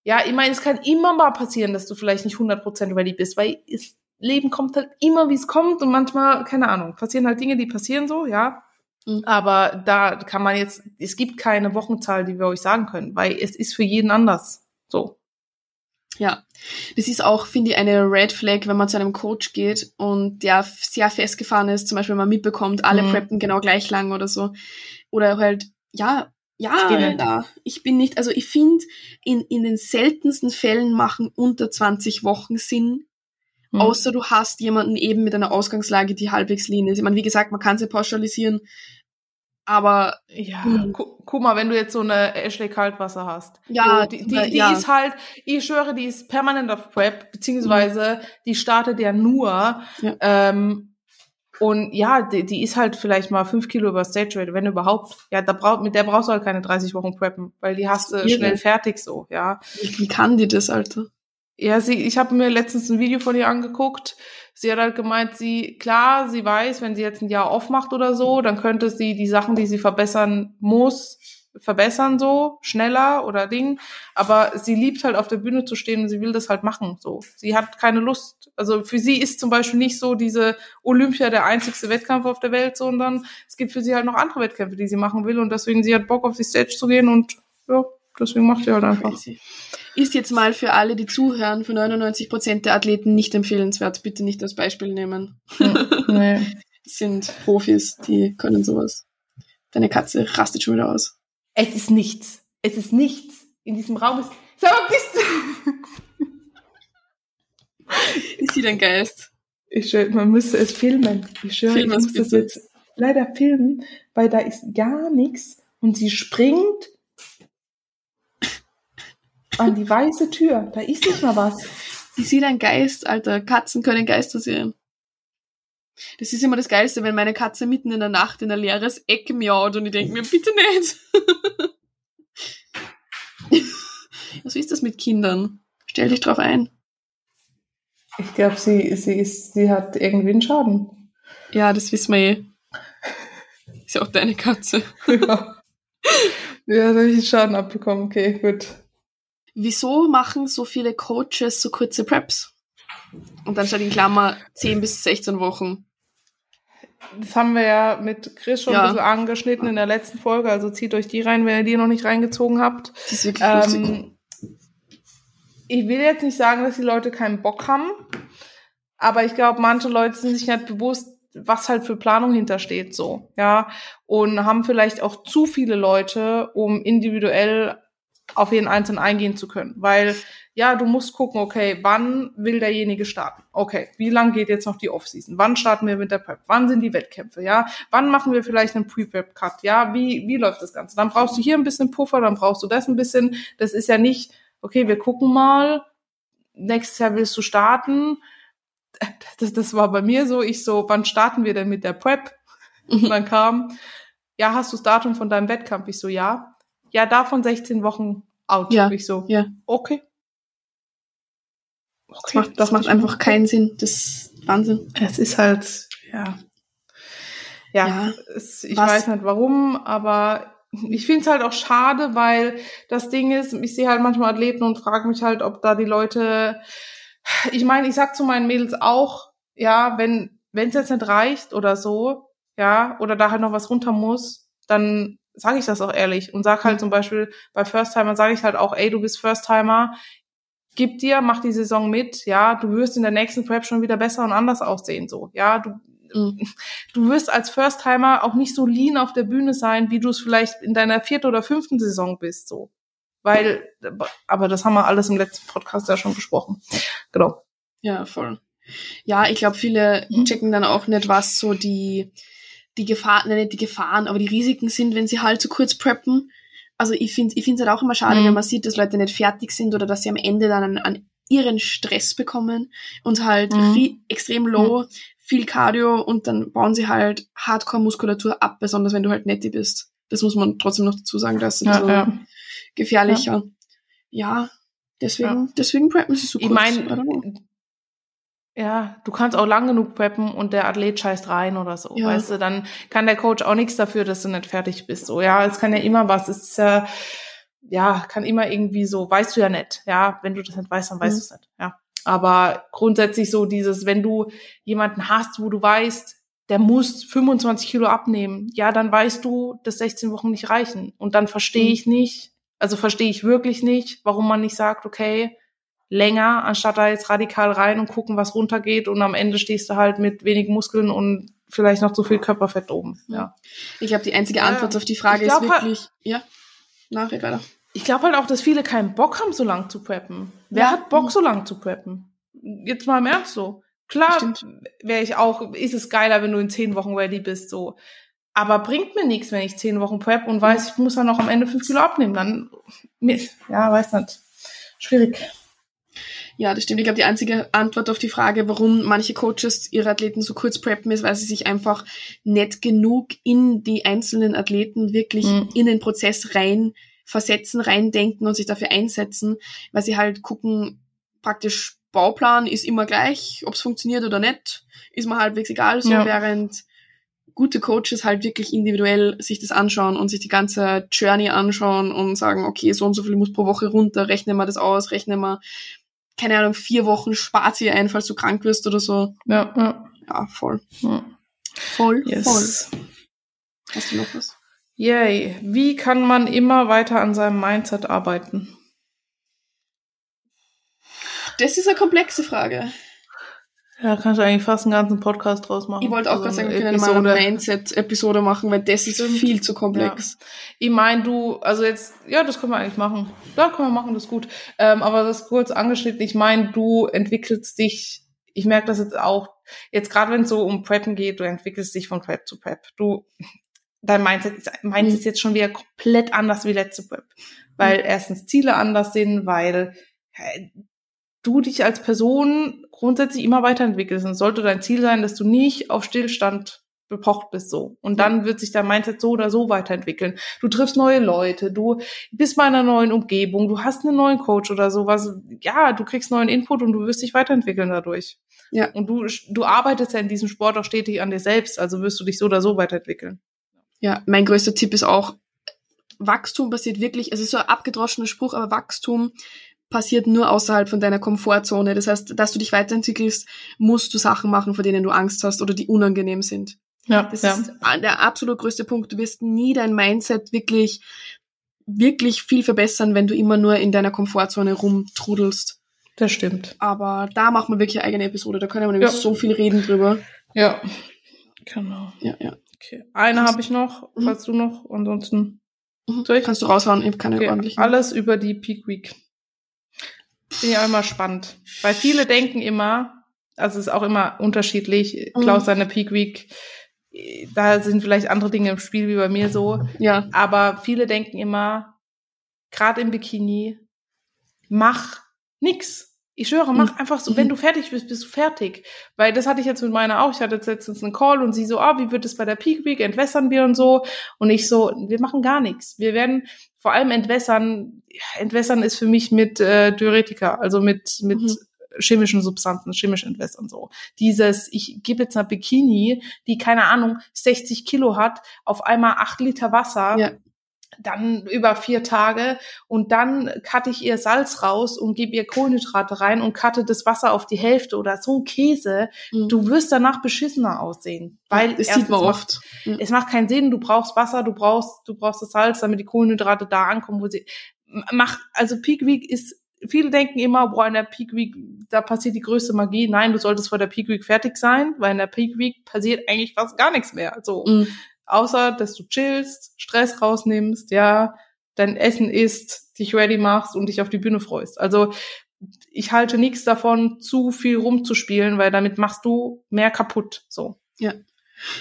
Ja, ich meine, es kann immer mal passieren, dass du vielleicht nicht 100% ready bist, weil das Leben kommt halt immer, wie es kommt und manchmal, keine Ahnung, passieren halt Dinge, die passieren so, ja. Mhm. Aber da kann man jetzt, es gibt keine Wochenzahl, die wir euch sagen können, weil es ist für jeden anders. So. Ja, das ist auch, finde ich, eine Red Flag, wenn man zu einem Coach geht und der sehr festgefahren ist, zum Beispiel wenn man mitbekommt, alle Mhm. preppen genau gleich lang oder so. Oder halt, ja, ja, nicht. Alter, ich bin nicht, also ich finde, in, in den seltensten Fällen machen unter 20 Wochen Sinn, Mhm. außer du hast jemanden eben mit einer Ausgangslage, die halbwegs lean ist. Ich meine, wie gesagt, man kann sie pauschalisieren, aber Ja, Mhm. gu guck mal, wenn du jetzt so eine Ashley Kaltwasser hast. Ja, die, die, die ja. ist halt, ich schwöre, die ist permanent auf Prep, beziehungsweise die startet ja nur. Ja. Ähm, und ja, die, die ist halt vielleicht mal fünf Kilo über Stage Rate, wenn überhaupt. Ja, da brauch, mit der brauchst du halt keine 30 Wochen preppen, weil die hast du Irre. schnell fertig so, ja. wie, wie kann die das, Alter? Ja, sie, ich habe mir letztens ein Video von ihr angeguckt. Sie hat halt gemeint, sie, klar, sie weiß, wenn sie jetzt ein Jahr off macht oder so, dann könnte sie die Sachen, die sie verbessern muss, verbessern so, schneller oder Ding, aber sie liebt halt auf der Bühne zu stehen und sie will das halt machen so. Sie hat keine Lust, also für sie ist zum Beispiel nicht so diese Olympia der einzigste Wettkampf auf der Welt, sondern es gibt für sie halt noch andere Wettkämpfe, die sie machen will und deswegen sie hat Bock auf die Stage zu gehen und ja, deswegen macht sie halt einfach. Crazy. Ist jetzt mal für alle, die zuhören, für 99 Prozent der Athleten nicht empfehlenswert. Bitte nicht als Beispiel nehmen. nee. Das sind Profis, die können sowas. Deine Katze rastet schon wieder aus. Es ist nichts. Es ist nichts. In diesem Raum ist. Sag mal, bist du. ist sie dein Geist? Ich schwöre, man müsste es filmen. Ich schwöre, Film ich muss das jetzt leider filmen, weil da ist gar nichts und sie springt an die weiße Tür. Da ist nicht mal was. Sie sieht ein Geist, Alter. Katzen können Geister sehen. Das ist immer das Geilste, wenn meine Katze mitten in der Nacht in ein leeres Eck miaut und ich denke mir, bitte nicht. ja, so ist das mit Kindern. Stell dich drauf ein. Ich glaube, sie, sie, sie hat irgendwie einen Schaden. Ja, das wissen wir eh. Ist ja auch deine Katze. ja. Ja, da habe ich einen Schaden abbekommen. Okay, gut. Wieso machen so viele Coaches so kurze Preps? Und dann steht in Klammer 10 bis 16 Wochen. Das haben wir ja mit Chris schon ja. ein bisschen angeschnitten in der letzten Folge, also zieht euch die rein, wenn ihr die noch nicht reingezogen habt. Das ist wirklich ähm, ich will jetzt nicht sagen, dass die Leute keinen Bock haben, aber ich glaube, manche Leute sind sich nicht bewusst, was halt für Planung hintersteht, so, ja, und haben vielleicht auch zu viele Leute, um individuell auf jeden Einzelnen eingehen zu können, weil ja, du musst gucken, okay, wann will derjenige starten? Okay, wie lang geht jetzt noch die Offseason? Wann starten wir mit der Prep? Wann sind die Wettkämpfe? Ja, wann machen wir vielleicht einen Pre-Prep-Cut? Ja, wie, wie läuft das Ganze? Dann brauchst du hier ein bisschen Puffer, dann brauchst du das ein bisschen. Das ist ja nicht, okay, wir gucken mal, nächstes Jahr willst du starten. Das, das war bei mir so, ich so, wann starten wir denn mit der Prep? Und dann kam, ja, hast du das Datum von deinem Wettkampf? Ich so, ja. Ja, davon 16 Wochen out. Ja. Ich so, ja. okay. Okay, das macht, das macht einfach keinen Sinn. Das ist Wahnsinn. Es ist halt, ja. Ja, ja es, ich was? weiß nicht warum, aber ich finde es halt auch schade, weil das Ding ist, ich sehe halt manchmal Athleten und frage mich halt, ob da die Leute, ich meine, ich sag zu meinen Mädels auch, ja, wenn wenn es jetzt nicht reicht oder so, ja, oder da halt noch was runter muss, dann sage ich das auch ehrlich und sag halt mhm. zum Beispiel bei First Timer sage ich halt auch, ey, du bist First Timer, gib dir, mach die Saison mit, ja, du wirst in der nächsten Prep schon wieder besser und anders aussehen, so, ja, du, mhm. du wirst als First-Timer auch nicht so lean auf der Bühne sein, wie du es vielleicht in deiner vierten oder fünften Saison bist, so. Weil, aber das haben wir alles im letzten Podcast ja schon besprochen. Genau. Ja, voll. Ja, ich glaube, viele mhm. checken dann auch nicht, was so die, die Gefahren, nicht die Gefahren, aber die Risiken sind, wenn sie halt zu kurz preppen also ich finde ich finde es halt auch immer schade, mhm. wenn man sieht, dass Leute nicht fertig sind oder dass sie am Ende dann an, an ihren Stress bekommen und halt mhm. extrem low, mhm. viel Cardio und dann bauen sie halt Hardcore-Muskulatur ab, besonders wenn du halt netti bist. Das muss man trotzdem noch dazu sagen, das ist ja, so ja. gefährlicher. Ja, ja deswegen, deswegen preppen sie so kurz. Ich meine, ja, du kannst auch lang genug preppen und der Athlet scheißt rein oder so, ja. weißt du, dann kann der Coach auch nichts dafür, dass du nicht fertig bist. So, ja, es kann ja immer was, es ist ja, ja, kann immer irgendwie so, weißt du ja nicht, ja, wenn du das nicht weißt, dann weißt mhm. du es nicht, ja. Aber grundsätzlich so dieses, wenn du jemanden hast, wo du weißt, der muss 25 Kilo abnehmen, ja, dann weißt du, dass 16 Wochen nicht reichen. Und dann verstehe mhm. ich nicht, also verstehe ich wirklich nicht, warum man nicht sagt, okay, länger, anstatt da jetzt radikal rein und gucken, was runtergeht und am Ende stehst du halt mit wenig Muskeln und vielleicht noch zu viel Körperfett oben. Ja. Ich glaube, die einzige Antwort ja. auf die Frage ist halt wirklich, halt, ja, nachher weiter. Ich glaube halt auch, dass viele keinen Bock haben, so lang zu preppen. Wer ja. hat Bock, so lang zu preppen? Jetzt mal im Ernst so. Klar wäre ich auch, ist es geiler, wenn du in zehn Wochen ready bist, so. Aber bringt mir nichts, wenn ich zehn Wochen prep und weiß, ich muss dann noch am Ende fünf Kilo abnehmen. Dann, ja, weiß nicht. Schwierig. Ja, das stimmt. Ich glaube, die einzige Antwort auf die Frage, warum manche Coaches ihre Athleten so kurz preppen, ist, weil sie sich einfach nicht genug in die einzelnen Athleten wirklich mhm. in den Prozess rein versetzen, reindenken und sich dafür einsetzen, weil sie halt gucken, praktisch Bauplan ist immer gleich, ob es funktioniert oder nicht, ist mir halbwegs egal, so ja. während gute Coaches halt wirklich individuell sich das anschauen und sich die ganze Journey anschauen und sagen, okay, so und so viel muss pro Woche runter, rechnen wir das aus, rechnen wir, keine Ahnung, vier Wochen spart sie ein, falls du krank wirst oder so. Ja, ja. Ja, voll. ja. Voll, Yes. voll. Hast du noch was? Yay. Wie kann man immer weiter an seinem Mindset arbeiten? Das ist eine komplexe Frage. Ja, kannst du eigentlich fast einen ganzen Podcast draus machen. Ich wollte auch Also gerade sagen, wir eine können mal eine Episode. Mindset-Episode machen, weil das ist viel zu komplex. Ich meine, du, also jetzt, ja, das können wir eigentlich machen. Ja, können wir machen, das ist gut. Ähm, aber das kurz angeschnitten, ich meine, du entwickelst dich, ich merke das jetzt auch, jetzt gerade wenn es so um Preppen geht, du entwickelst dich von Prep zu Prep. Du, dein Mindset ist, meins Mhm. ist jetzt schon wieder komplett anders wie letzte Prep. Weil erstens Ziele anders sind, weil du dich als Person grundsätzlich immer weiterentwickelst. Und es sollte dein Ziel sein, dass du nicht auf Stillstand bepocht bist so. Und dann wird sich dein Mindset so oder so weiterentwickeln. Du triffst neue Leute, du bist mal in einer neuen Umgebung, du hast einen neuen Coach oder sowas. Ja, du kriegst neuen Input und du wirst dich weiterentwickeln dadurch. Ja. Und du, du arbeitest ja in diesem Sport auch stetig an dir selbst, also wirst du dich so oder so weiterentwickeln. Ja, mein größter Tipp ist auch, Wachstum passiert wirklich, es ist so ein abgedroschener Spruch, aber Wachstum passiert nur außerhalb von deiner Komfortzone. Das heißt, dass du dich weiterentwickelst, musst du Sachen machen, vor denen du Angst hast oder die unangenehm sind. Ja, Das ja. ist der absolut größte Punkt. Du wirst nie dein Mindset wirklich, wirklich viel verbessern, wenn du immer nur in deiner Komfortzone rumtrudelst. das stimmt. Aber da macht man wirklich eine eigene Episode. Da können wir nämlich Ja. so viel reden drüber. Ja. Genau. Ja, ja. Okay. Eine habe ich noch, Mhm. falls du noch, ansonsten Mhm. Soll ich? Kannst du raushauen, ich keine Okay, ordentlichen. alles über die Peak Week. Ich auch immer spannend. Weil viele denken immer, also es ist auch immer unterschiedlich. Mhm. Klaus seine Peak Week, da sind vielleicht andere Dinge im Spiel wie bei mir so. Ja, Aber viele denken immer, gerade im Bikini, mach nix. Ich schwöre, mach einfach so, Mhm. wenn du fertig bist, bist du fertig. Weil das hatte ich jetzt mit meiner auch. Ich hatte jetzt letztens einen Call und sie so, ah, wie wird es bei der Peak Week? Entwässern wir und so. Und ich so, wir machen gar nichts. Wir werden vor allem entwässern. Entwässern ist für mich mit äh, Diuretika, also mit, mit Mhm. chemischen Substanzen, chemisch entwässern so. Dieses, ich gebe jetzt einer Bikini, die, keine Ahnung, 60 Kilo hat, auf einmal 8 Liter Wasser, Ja. Dann über vier Tage und dann cutte ich ihr Salz raus und gebe ihr Kohlenhydrate rein und cutte das Wasser auf die Hälfte oder so Käse. Mhm. Du wirst danach beschissener aussehen. Weil das sieht man macht- oft. Ja. es macht keinen Sinn, du brauchst Wasser, du brauchst, du brauchst das Salz, damit die Kohlenhydrate da ankommen, wo sie macht, also Peak Week ist, viele denken immer, boah, in der Peak Week, da passiert die größte Magie. Nein, du solltest vor der Peak Week fertig sein, weil in der Peak Week passiert eigentlich fast gar nichts mehr. So. Mhm. Außer, dass du chillst, Stress rausnimmst, ja, dein Essen isst, dich ready machst und dich auf die Bühne freust. Also, ich halte nichts davon, zu viel rumzuspielen, weil damit machst du mehr kaputt, so.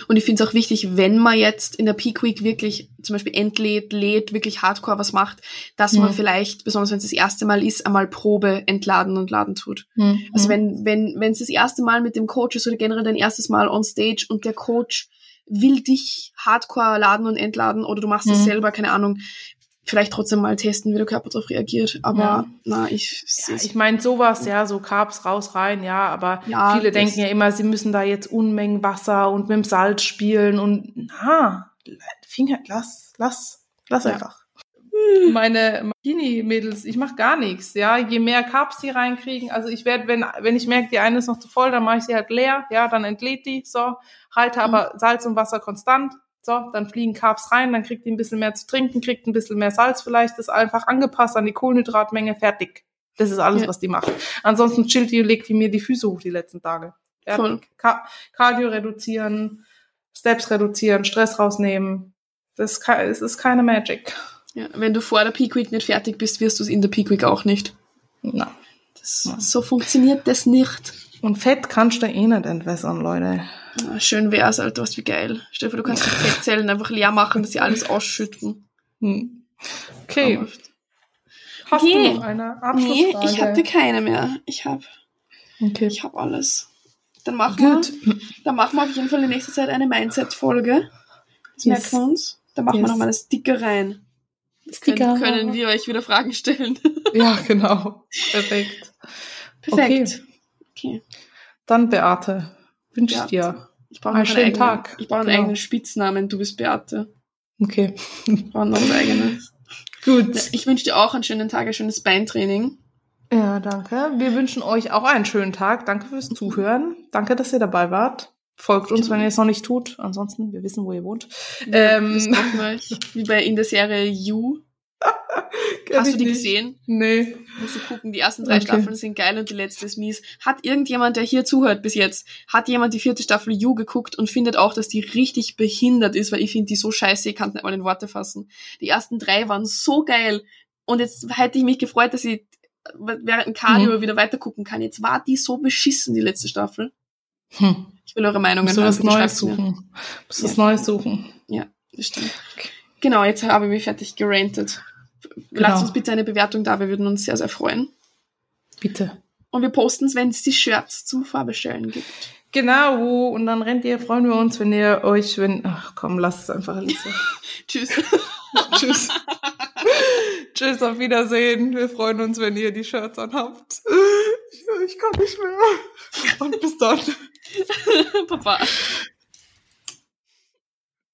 Und ich finde es auch wichtig, wenn man jetzt in der Peak Week wirklich zum Beispiel entlädt, lädt, wirklich hardcore was macht, dass man Mhm. vielleicht, besonders wenn es das erste Mal ist, einmal Probe entladen und laden tut. Also wenn wenn wenn es das erste Mal mit dem Coach ist oder generell dein erstes Mal on Stage und der Coach will dich hardcore laden und entladen oder du machst es Mhm. selber, keine Ahnung, vielleicht trotzdem mal testen, wie der Körper darauf reagiert. Aber Ja. na, ich, Ja, ich meine, sowas, ja, so Carbs raus, rein, ja, aber Ja, viele denken ja immer, sie müssen da jetzt Unmengen Wasser und mit dem Salz spielen und na, Finger, lass, lass, lass einfach. Meine Bikini-Mädels, ich mache gar nichts, ja. Je mehr Carbs die reinkriegen, also ich werde, wenn, wenn ich merke, die eine ist noch zu voll, dann mache ich sie halt leer, ja, dann entlädt die, so, halte aber Salz und Wasser konstant, so, dann fliegen Carbs rein, dann kriegt die ein bisschen mehr zu trinken, kriegt ein bisschen mehr Salz vielleicht, ist einfach angepasst an die Kohlenhydratmenge, fertig. Das ist alles, Ja. was die macht. Ansonsten chillt die legt die mir die Füße hoch die letzten Tage. Fertig. Ka Cardio reduzieren, Steps reduzieren, Stress rausnehmen. Das ist, es ist keine Magic. Ja, wenn du vor der Peak Week nicht fertig bist, wirst du es in der Peak Week auch nicht. Na. Das, Ja. So funktioniert das nicht. Und Fett kannst du eh nicht entwässern, Leute. Ah, Schön wär's, Alter, was wie geil. Vor, du kannst die Fettzellen einfach leer machen, dass sie alles ausschütten. Hm. Okay. Aber- Hast Okay. du noch eine Nee, Abschlussfrage? ich hatte keine mehr. Ich hab, okay. ich hab alles. Dann machen, Gut. wir, dann machen wir auf jeden Fall in nächster Zeit eine Mindset-Folge. Das Yes. merken wir uns. Da machen wir Yes. nochmal eine Sticker rein. Sticker. Können, können wir euch wieder Fragen stellen. Ja, genau. Perfekt. Perfekt. Okay. Dann, Beate, wünsche ich Beate. dir Ich brauche Einen schönen eigenen, Tag. Ich brauche einen Genau. eigenen Spitznamen. Du bist Beate. Okay. Ich brauche noch ein eigenes. Gut. Ich wünsche dir auch einen schönen Tag, ein schönes Beintraining. Ja, danke. Wir wünschen euch auch einen schönen Tag. Danke fürs Zuhören. Danke, dass ihr dabei wart. Folgt uns, wenn ihr es noch nicht tut. Ansonsten, wir wissen, wo ihr wohnt. Ähm, wir euch. Wie bei in der Serie You. Hast du die nicht. gesehen? Nee. Musst du gucken, die ersten drei Okay. Staffeln sind geil und die letzte ist mies. Hat irgendjemand, der hier zuhört bis jetzt, hat jemand die vierte Staffel You geguckt und findet auch, dass die richtig behindert ist, weil ich finde die so scheiße, ich kann es nicht mal in Worte fassen. Die ersten drei waren so geil und jetzt hätte ich mich gefreut, dass ich während dem Cardio Mhm. wieder weiter gucken kann. Jetzt war die so beschissen, die letzte Staffel. Hm. Ich will eure Meinungen Musst du was Neues suchen. Musst Ja. was Neues suchen. Das stimmt. Genau, jetzt habe ich mich fertig gerantet. Genau. Lasst uns bitte eine Bewertung da, wir würden uns sehr, sehr freuen. Bitte. Und wir posten es, wenn es die Shirts zum Vorbestellen gibt. Genau. Und dann rennt ihr, freuen wir uns, wenn ihr euch, wenn, ach komm, lasst es einfach, Elisa. Tschüss. Tschüss. Tschüss, auf Wiedersehen. Wir freuen uns, wenn ihr die Shirts anhabt. Ich, kann nicht mehr. Und bis dann. Papa.